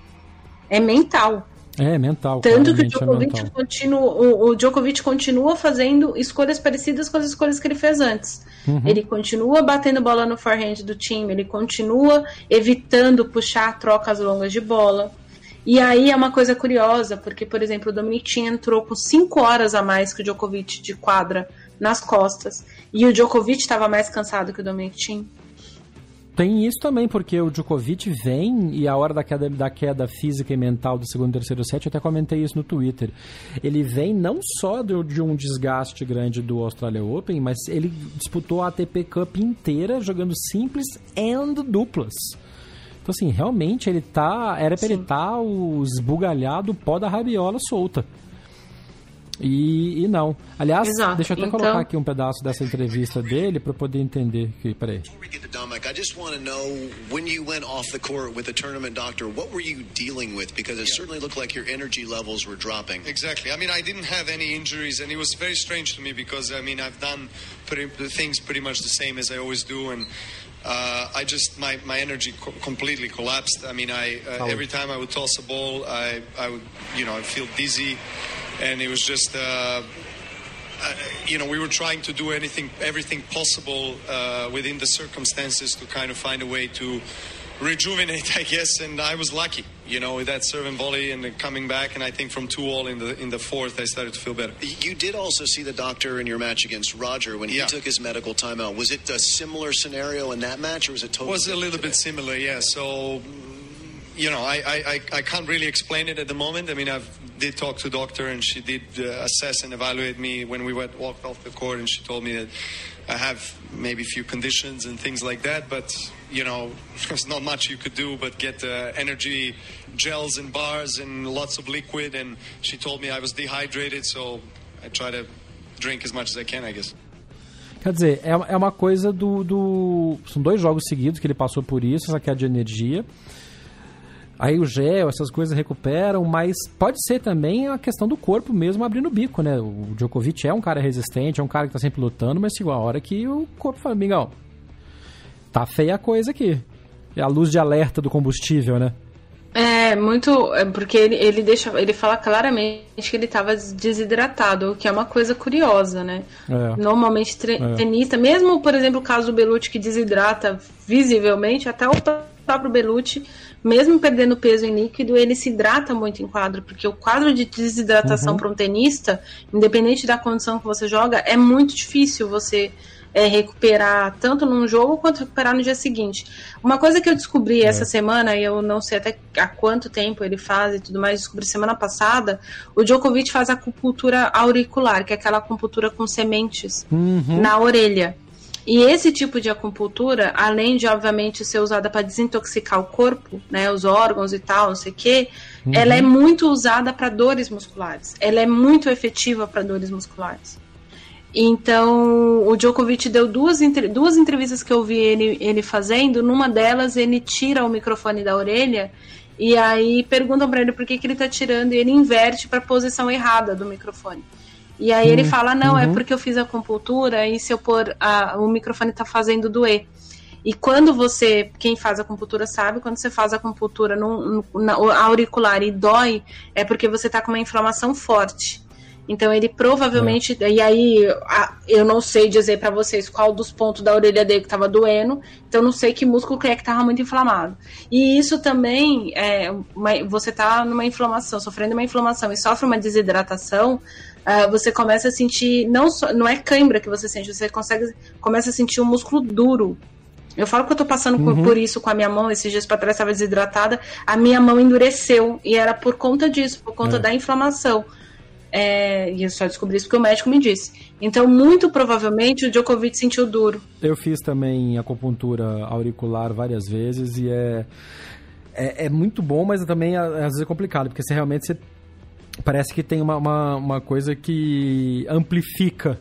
é mental. É, mental. Tanto que o é Djokovic, é continua, o, o, Djokovic continua fazendo escolhas parecidas com as escolhas que ele fez antes. Uhum. Ele continua batendo bola no forehand do time, ele continua evitando puxar trocas longas de bola. E aí é uma coisa curiosa, porque, por exemplo, o Dominic entrou com 5 horas a mais que o Djokovic de quadra nas costas. E o Djokovic estava mais cansado que o Dominic. Tem isso também, porque o Djokovic vem e a hora da queda, da queda física e mental do segundo e terceiro set, eu até comentei isso no Twitter. Ele vem não só de, de um desgaste grande do Australia Open, mas ele disputou a ATP Cup inteira jogando simples and duplas. Então, assim, realmente ele tá. Era pra Sim. ele estar tá o esbugalhado pó da rabiola solta. E, e não. Aliás, Exato. deixa eu até então... colocar aqui um pedaço dessa entrevista dele para poder entender que, peraí. I just want to know when you went off the court with the tournament doctor, what were you dealing with? Because it certainly looked like your energy levels were dropping. Exactly. I mean, I didn't have any injuries, and it was very strange to me because I mean, I've done pretty, things pretty much the same as I always do, and uh, I just my, my energy co completely collapsed. I mean, I uh, every time I would toss a ball, I I would you know I feel dizzy and it was just uh, uh, you know, we were trying to do anything, everything possible uh, within the circumstances to kind of find a way to rejuvenate, I guess. And I was lucky, you know, with that serve and volley and coming back. And I think from two all in the in the fourth, I started to feel better. You did also see the doctor in your match against Roger when he Yeah. took his medical timeout. Was it a similar scenario in that match, or was it totally? was a little today? bit similar, yeah. So, you know, I, I, I, can't really explain it at the moment. I mean, I did talk to doctor, and she did uh, assess and evaluate me when we went walked off the court, and she told me that I have maybe a few conditions and things like that, but you know, there's not much you could do but get uh, energy gels and bars and lots of liquid. And she told me I was dehydrated, so I try to drink as much as I can, I guess. Quer dizer, é, é uma coisa do, do. São dois jogos seguidos que ele passou por isso, essa queda de energia. Aí o gel, essas coisas recuperam, mas pode ser também a questão do corpo mesmo abrindo o bico, né? O Djokovic é um cara resistente, é um cara que tá sempre lutando, mas chegou a hora que o corpo fala, amigão, tá feia a coisa aqui. É a luz de alerta do combustível, né? É, muito. é porque ele, ele deixa. Ele fala claramente que ele estava desidratado, o que é uma coisa curiosa, né? É. Normalmente, tre- É. tenista, mesmo, por exemplo, o caso do Belucci que desidrata visivelmente, até o próprio Belucci, mesmo perdendo peso em líquido, ele se hidrata muito em quadro, porque o quadro de desidratação para um tenista, independente da condição que você joga, é muito difícil você é, recuperar tanto num jogo quanto recuperar no dia seguinte. Uma coisa que eu descobri essa semana, e eu não sei até há quanto tempo ele faz e tudo mais, descobri semana passada, o Djokovic faz acupuntura auricular, que é aquela acupuntura com sementes na orelha. E esse tipo de acupuntura, além de, obviamente, ser usada para desintoxicar o corpo, né, os órgãos e tal, não sei o quê, ela é muito usada para dores musculares. Ela é muito efetiva para dores musculares. Então, o Djokovic deu duas, duas entrevistas que eu vi ele, ele fazendo. Numa delas, ele tira o microfone da orelha e aí perguntam para ele por que, que ele tá tirando e ele inverte para a posição errada do microfone. E aí ele fala: Não, é porque eu fiz a acupuntura e se eu pôr a- o microfone tá fazendo doer. E quando você, quem faz acupuntura sabe, quando você faz acupuntura no, no, na auricular e dói, é porque você tá com uma inflamação forte. Então ele provavelmente, e aí a- eu não sei dizer pra vocês qual dos pontos da orelha dele que tava doendo, então eu não sei que músculo que é que tava muito inflamado. E isso também é uma- você tá numa inflamação, sofrendo uma inflamação e sofre uma desidratação, ah, você começa a sentir não só, não é cãibra que você sente, você consegue começa a sentir um músculo duro. Eu falo que eu tô passando por- por isso com a minha mão, esses dias pra trás estava desidratada, a minha mão endureceu e era por conta disso, por conta É. da inflamação. É, e eu só descobri isso porque o médico me disse. Então, muito provavelmente, o Djokovic sentiu duro. Eu fiz também acupuntura auricular várias vezes e é, é, é muito bom, mas também às vezes é complicado, porque você realmente você, parece que tem uma, uma, uma coisa que amplifica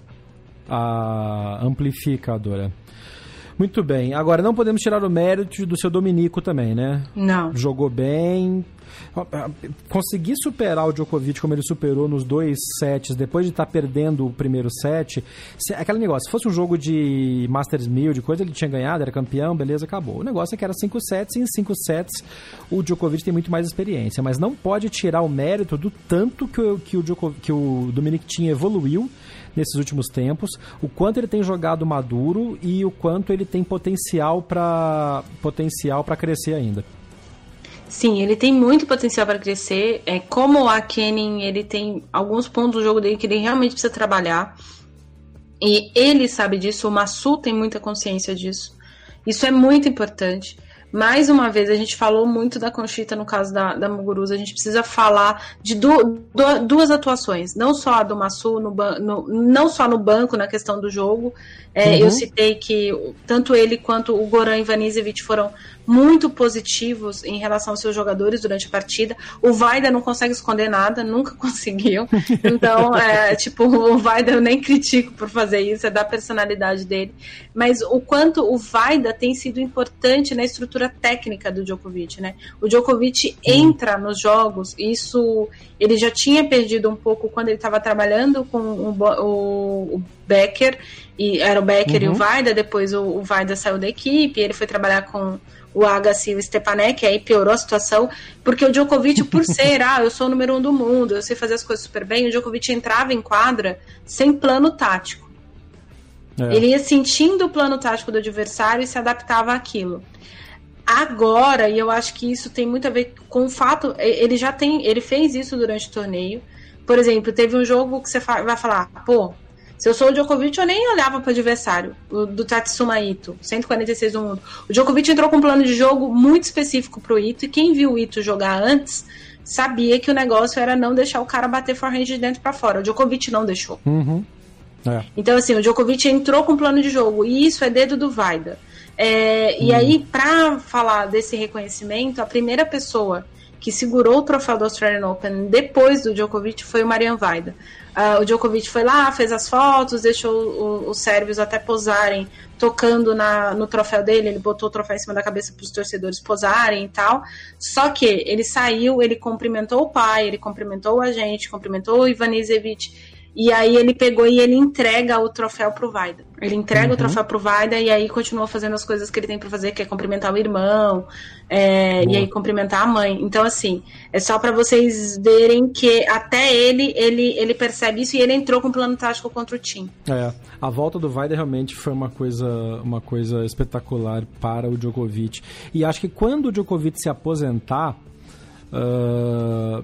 a, amplifica a dor. é. Muito bem. Agora, não podemos tirar o mérito do seu Dominico também, né? Não. Jogou bem. Conseguir superar o Djokovic como ele superou nos dois sets, depois de estar perdendo o primeiro set. Se, aquele negócio, se fosse um jogo de Masters 1000, de coisa, ele tinha ganhado, era campeão, beleza, acabou. O negócio é que era cinco sets, e em cinco sets o Djokovic tem muito mais experiência, mas não pode tirar o mérito do tanto que o, que o, Djokovic, que o Dominic Thiem evoluiu nesses últimos tempos, o quanto ele tem jogado maduro e o quanto ele tem potencial para potencial para crescer ainda. Sim, ele tem muito potencial para crescer. É, como a Kenin, ele tem alguns pontos do jogo dele que ele realmente precisa trabalhar. E ele sabe disso, o Massu tem muita consciência disso. Isso é muito importante. Mais uma vez, a gente falou muito da Conchita no caso da, da Muguruza. A gente precisa falar de du- du- duas atuações. Não só a do Massu, no, no- não só no banco, na questão do jogo. É, Uhum. Eu citei que tanto ele quanto o Goran Ivanisevic foram muito positivos em relação aos seus jogadores durante a partida. O Vaida não consegue esconder nada, nunca conseguiu. Então, é, tipo, o Vaida eu nem critico por fazer isso, é da personalidade dele. Mas o quanto o Vaida tem sido importante na estrutura técnica do Djokovic, né? O Djokovic entra nos jogos, isso ele já tinha perdido um pouco quando ele estava trabalhando com o, o Becker, e era o Becker e o Vaida, depois o, o Vaida saiu da equipe, ele foi trabalhar com o Agassi e o Stepanek, aí piorou a situação, porque o Djokovic, por ser, ah, eu sou o número um do mundo, eu sei fazer as coisas super bem, o Djokovic entrava em quadra sem plano tático. É. Ele ia sentindo o plano tático do adversário e se adaptava àquilo. Agora, e eu acho que isso tem muito a ver com o fato, ele já tem, ele fez isso durante o torneio. Por exemplo, teve um jogo que você vai falar, pô, se eu sou o Djokovic, eu nem olhava para o adversário, o do Tatsuma Ito, 146 do mundo. O Djokovic entrou com um plano de jogo muito específico para o Ito, e quem viu o Ito jogar antes sabia que o negócio era não deixar o cara bater forehand de dentro para fora. O Djokovic não deixou. Uhum. É. Então, assim, o Djokovic entrou com um plano de jogo, e isso é dedo do Vaida. É, E hum. aí, para falar desse reconhecimento, a primeira pessoa que segurou o troféu do Australian Open depois do Djokovic foi o Marian Vaida. Uh, o Djokovic foi lá, fez as fotos, deixou os sérvios até posarem, tocando na, no troféu dele, ele botou o troféu em cima da cabeça para os torcedores posarem e tal. Só que ele saiu, ele cumprimentou o pai, ele cumprimentou a gente, cumprimentou o Ivan Izevich e aí ele pegou e ele entrega o troféu pro Vaida. Ele entrega uhum. o troféu pro Vaida e aí continua fazendo as coisas que ele tem para fazer, que é cumprimentar o irmão, é, e aí cumprimentar a mãe. Então, assim, é só para vocês verem que até ele, ele, ele percebe isso e ele entrou com um plano tático contra o time. É, a volta do Vaida realmente foi uma coisa, uma coisa espetacular para o Djokovic. E acho que quando o Djokovic se aposentar, Uh,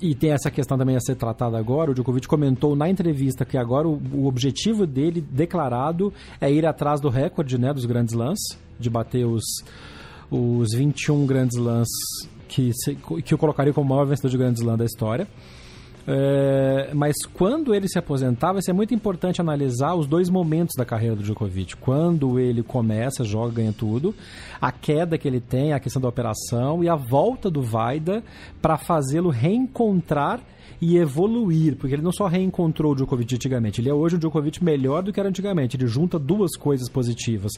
e tem essa questão também a ser tratada agora. O Djokovic comentou na entrevista que agora o, o objetivo dele declarado é ir atrás do recorde né, dos grandes lãs, de bater os, os 21 grandes lãs que, que eu colocaria como o maior vencedor de grandes lãs da história. É, mas quando ele se aposentar, vai ser muito importante analisar os dois momentos da carreira do Djokovic. Quando ele começa, joga, ganha tudo, a queda que ele tem, a questão da operação e a volta do Vaida para fazê-lo reencontrar e evoluir, porque ele não só reencontrou o Djokovic antigamente, ele é hoje um Djokovic melhor do que era antigamente. Ele junta duas coisas positivas: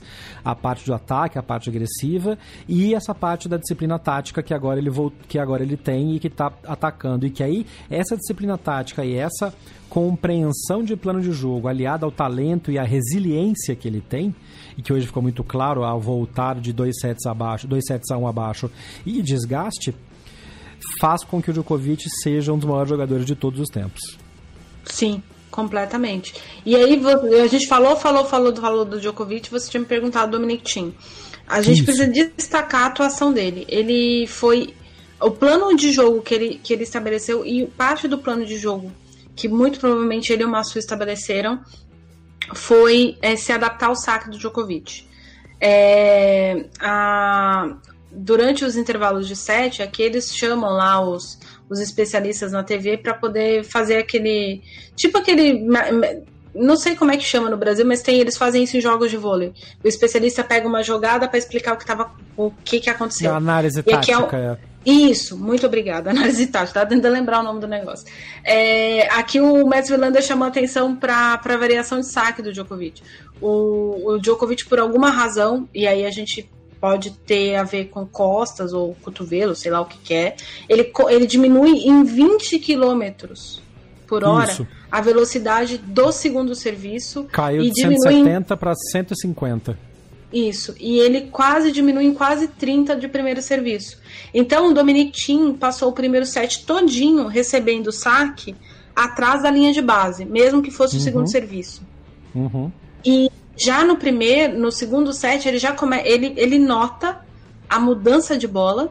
a parte do ataque, a parte agressiva e essa parte da disciplina tática que agora ele, que agora ele tem e que está atacando. E que aí essa disciplina tática e essa compreensão de plano de jogo aliada ao talento e à resiliência que ele tem, e que hoje ficou muito claro ao voltar de dois sets abaixo, dois sets a um abaixo e desgaste, faz com que o Djokovic seja um dos maiores jogadores de todos os tempos. Sim, completamente. E aí a gente falou, falou, falou, falou do Djokovic, você tinha me perguntado do Dominic Thiem. A gente Isso. precisa destacar a atuação dele. Ele foi o plano de jogo que ele, que ele estabeleceu e parte do plano de jogo que muito provavelmente ele e o Massu estabeleceram foi é, se adaptar ao saque do Djokovic. É, a, durante os intervalos de set, aqui eles chamam lá os, os especialistas na TV para poder fazer aquele. Tipo aquele. Não sei como é que chama no Brasil, mas tem eles fazem isso em jogos de vôlei. O especialista pega uma jogada para explicar o que tava, o que que aconteceu. A análise e tática. É, é. Isso, muito obrigada. Análise tática, tá tentando lembrar o nome do negócio. É, aqui o Mats Wilander chamou atenção para a variação de saque do Djokovic. O, o Djokovic, por alguma razão, e aí a gente pode ter a ver com costas ou cotovelo, sei lá o que, que é. Ele, ele diminui em 20 quilômetros por hora Isso. a velocidade do segundo serviço. Caiu de 170 para 150. Isso, e ele quase diminui em quase 30 de primeiro serviço. Então o Dominic Thiem passou o primeiro set todinho recebendo saque atrás da linha de base, mesmo que fosse uhum. o segundo serviço. Uhum. E já no primeiro, no segundo set, ele já come, ele, ele nota a mudança de bola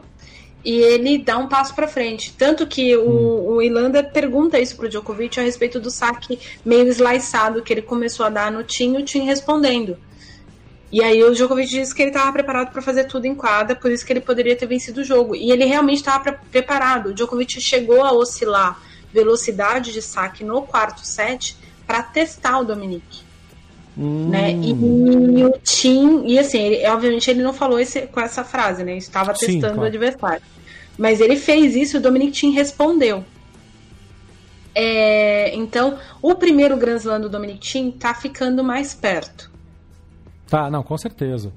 e ele dá um passo para frente. Tanto que o, hum. o Ilanda pergunta isso pro Djokovic a respeito do saque meio sliceado que ele começou a dar no Tim, o Tim respondendo. E aí o Djokovic disse que ele estava preparado para fazer tudo em quadra, por isso que ele poderia ter vencido o jogo. E ele realmente estava preparado. O Djokovic chegou a oscilar velocidade de saque no quarto set para testar o Dominic. Hum. Né? E, e, o Tim, e assim, ele, obviamente ele não falou esse, com essa frase, né? Estava testando Sim, claro. o adversário. Mas ele fez isso e o Dominic Tim respondeu. É, então, o primeiro Grand Slam do Dominic Tim tá ficando mais perto. Tá, não, com certeza.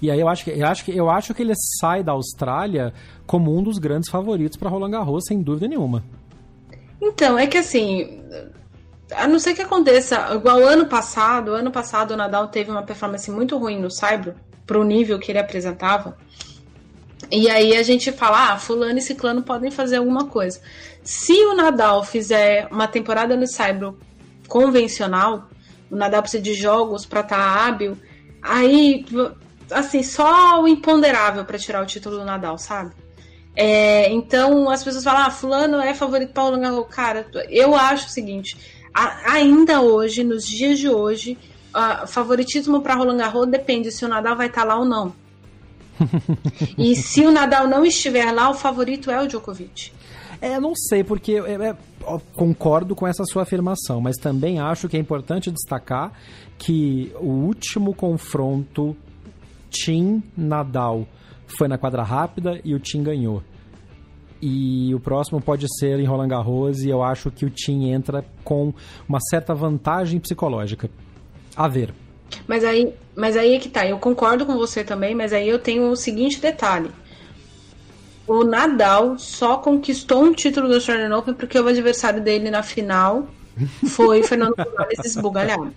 E aí eu acho que eu acho que eu acho que ele sai da Austrália como um dos grandes favoritos para Roland Garros, sem dúvida nenhuma. Então, é que assim, a não ser que aconteça, igual ano passado, ano passado o Nadal teve uma performance muito ruim no Saibro, pro nível que ele apresentava. E aí a gente fala, ah, fulano e ciclano podem fazer alguma coisa. Se o Nadal fizer uma temporada no Cyber convencional, o Nadal precisa de jogos para estar tá hábil, aí, assim, só o imponderável para tirar o título do Nadal, sabe? É, então as pessoas falam, ah, fulano é favorito para Garros. Cara, eu acho o seguinte, a, ainda hoje, nos dias de hoje, uh, favoritismo para Roland Garros depende se o Nadal vai estar tá lá ou não. e se o Nadal não estiver lá, o favorito é o Djokovic. É, não sei, porque é, é, concordo com essa sua afirmação, mas também acho que é importante destacar que o último confronto Tim-Nadal foi na quadra rápida e o Tim ganhou. E o próximo pode ser em Roland Garros e eu acho que o Tim entra com uma certa vantagem psicológica. A ver. Mas aí, mas aí é que tá, eu concordo com você também, mas aí eu tenho o seguinte detalhe. O Nadal só conquistou um título do Australian Open porque o adversário dele na final foi Fernando Gonzalez esbugalhado.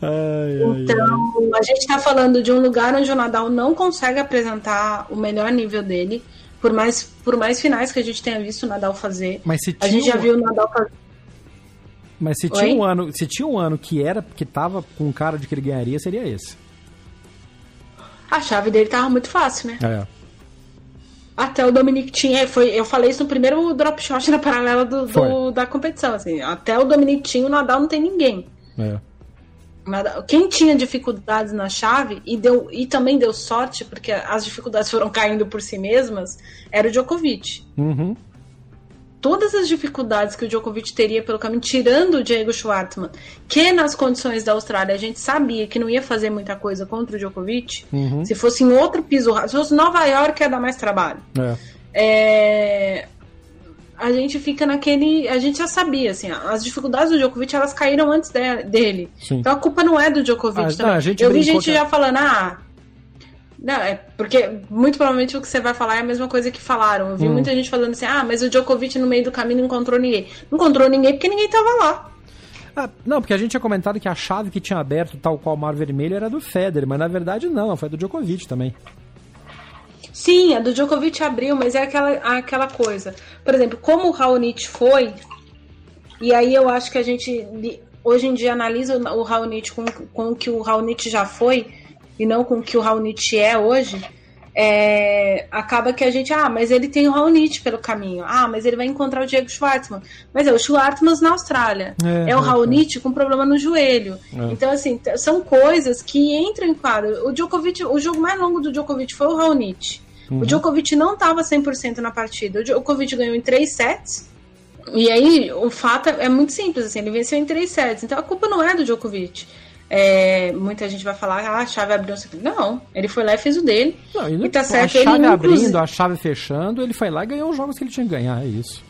Ai, então, ai. a gente está falando de um lugar onde o Nadal não consegue apresentar o melhor nível dele, por mais, por mais finais que a gente tenha visto o Nadal fazer. Mas se a gente já viu o Nadal fazer. Mas se tinha, um ano, se tinha um ano que era que tava com cara de que ele ganharia, seria esse. A chave dele tava muito fácil, né? É. Até o Dominic tinha. Foi, eu falei isso no primeiro drop shot na paralela do, do da competição. Assim, até o Dominic tinha, o Nadal não tem ninguém. É. Quem tinha dificuldades na chave e, deu, e também deu sorte, porque as dificuldades foram caindo por si mesmas, era o Djokovic. Uhum todas as dificuldades que o Djokovic teria pelo caminho, tirando o Diego Schwartzman, que nas condições da Austrália a gente sabia que não ia fazer muita coisa contra o Djokovic, uhum. se fosse em outro piso, se fosse Nova York ia dar mais trabalho. É. É, a gente fica naquele. A gente já sabia, assim, as dificuldades do Djokovic elas caíram antes de, dele. Sim. Então a culpa não é do Djokovic ah, também. Não, Eu vi gente já falando, ah, não, é porque muito provavelmente o que você vai falar é a mesma coisa que falaram. Eu vi hum. muita gente falando assim: ah, mas o Djokovic no meio do caminho não encontrou ninguém. Não encontrou ninguém porque ninguém tava lá. Ah, não, porque a gente tinha comentado que a chave que tinha aberto, tal qual o Mar Vermelho, era do Federer, mas na verdade não, foi do Djokovic também. Sim, a do Djokovic abriu, mas é aquela, aquela coisa. Por exemplo, como o Raonic foi, e aí eu acho que a gente hoje em dia analisa o Raonic com, com o que o Raonic já foi e não com o que o Raonic é hoje, é, acaba que a gente, ah, mas ele tem o Raonic pelo caminho, ah, mas ele vai encontrar o Diego Schwartzman, mas é o Schwartzman na Austrália, é, é o Raonic é. com problema no joelho. É. Então, assim, são coisas que entram em quadro. O Djokovic, o jogo mais longo do Djokovic foi o Raonic. Uhum. O Djokovic não estava 100% na partida. O Djokovic ganhou em três sets. E aí, o fato é muito simples, assim, ele venceu em três sets. Então, a culpa não é do Djokovic. É, muita gente vai falar, ah, a chave abriu. Não, ele foi lá e fez o dele. Não, e tá certo, a chave ele, abrindo, inclusive... a chave fechando, ele foi lá e ganhou os jogos que ele tinha que ganhar, é isso.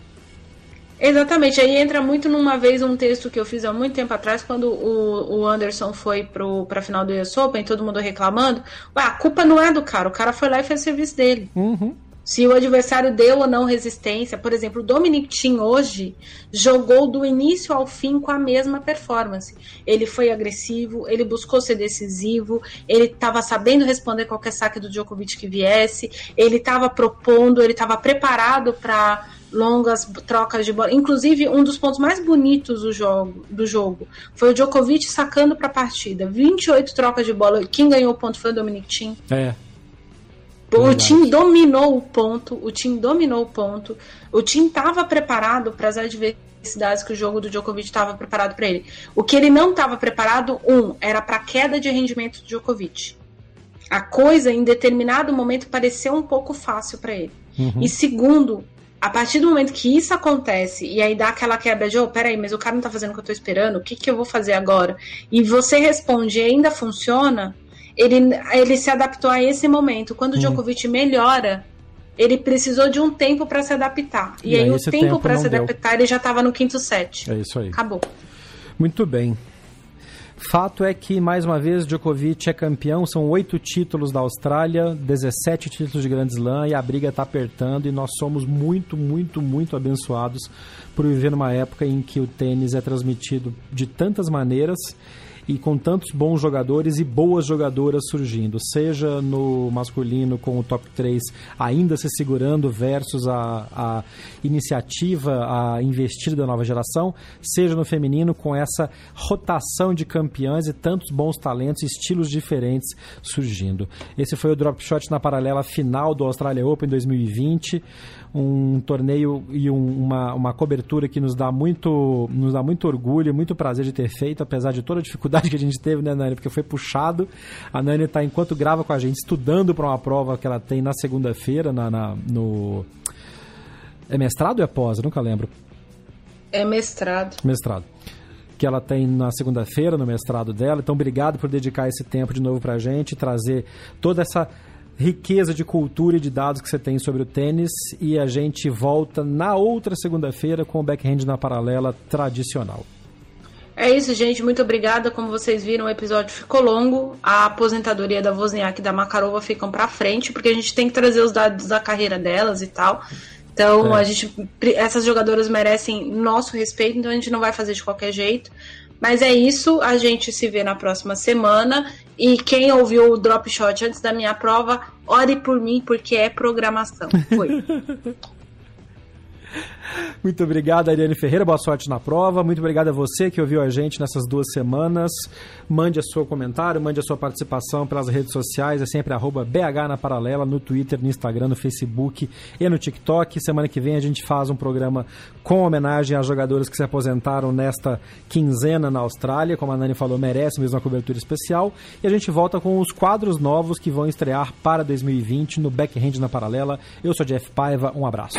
Exatamente, aí entra muito numa vez um texto que eu fiz há muito tempo atrás, quando o, o Anderson foi pro, pra final do US Open, todo mundo reclamando. Ué, a culpa não é do cara, o cara foi lá e fez o serviço dele. Uhum. Se o adversário deu ou não resistência, por exemplo, o Dominic Thiem hoje jogou do início ao fim com a mesma performance. Ele foi agressivo, ele buscou ser decisivo, ele estava sabendo responder qualquer saque do Djokovic que viesse, ele estava propondo, ele estava preparado para longas trocas de bola. Inclusive, um dos pontos mais bonitos do jogo, do jogo foi o Djokovic sacando para a partida. 28 trocas de bola. Quem ganhou o ponto foi o Dominic Thiem. É, o time dominou o ponto, o time dominou o ponto, o time estava preparado para as adversidades que o jogo do Djokovic estava preparado para ele. O que ele não estava preparado, um, era para a queda de rendimento do Djokovic. A coisa, em determinado momento, pareceu um pouco fácil para ele. Uhum. E segundo, a partir do momento que isso acontece e aí dá aquela quebra de, oh, peraí, mas o cara não tá fazendo o que eu tô esperando, o que, que eu vou fazer agora? E você responde e ainda funciona, ele, ele se adaptou a esse momento. Quando o hum. Djokovic melhora, ele precisou de um tempo para se adaptar. E, e aí, aí, o tempo, tempo para se deu. adaptar, ele já estava no quinto set. É isso aí. Acabou. Muito bem. Fato é que, mais uma vez, Djokovic é campeão. São oito títulos da Austrália, 17 títulos de Grand Slam e a briga está apertando. E nós somos muito, muito, muito abençoados por viver numa época em que o tênis é transmitido de tantas maneiras e com tantos bons jogadores e boas jogadoras surgindo, seja no masculino com o top 3 ainda se segurando versus a, a iniciativa, a investida da nova geração, seja no feminino com essa rotação de campeãs e tantos bons talentos, estilos diferentes surgindo. Esse foi o Drop Shot na paralela final do Australia Open 2020 um torneio e um, uma, uma cobertura que nos dá muito nos dá muito orgulho, muito prazer de ter feito, apesar de toda a dificuldade que a gente teve, né, Nani? Porque foi puxado. A Nani está, enquanto grava com a gente, estudando para uma prova que ela tem na segunda-feira, na, na, no. É mestrado ou é pós? Eu nunca lembro. É mestrado. Mestrado que ela tem na segunda-feira no mestrado dela. Então, obrigado por dedicar esse tempo de novo para a gente, trazer toda essa riqueza de cultura e de dados que você tem sobre o tênis e a gente volta na outra segunda-feira com o backhand na paralela tradicional. É isso, gente. Muito obrigada. Como vocês viram, o episódio ficou longo. A aposentadoria da Wozniak e da Makarova ficam para frente, porque a gente tem que trazer os dados da carreira delas e tal. Então, é. a gente, essas jogadoras merecem nosso respeito, então a gente não vai fazer de qualquer jeito. Mas é isso, a gente se vê na próxima semana. E quem ouviu o drop shot antes da minha prova, ore por mim, porque é programação. Foi. Muito obrigado, Ariane Ferreira. Boa sorte na prova. Muito obrigado a você que ouviu a gente nessas duas semanas. Mande a seu comentário, mande a sua participação pelas redes sociais. É sempre BH na Paralela, no Twitter, no Instagram, no Facebook e no TikTok. Semana que vem a gente faz um programa com homenagem às jogadoras que se aposentaram nesta quinzena na Austrália. Como a Nani falou, merece mesmo uma cobertura especial. E a gente volta com os quadros novos que vão estrear para 2020 no Backhand na Paralela. Eu sou Jeff Paiva. Um abraço.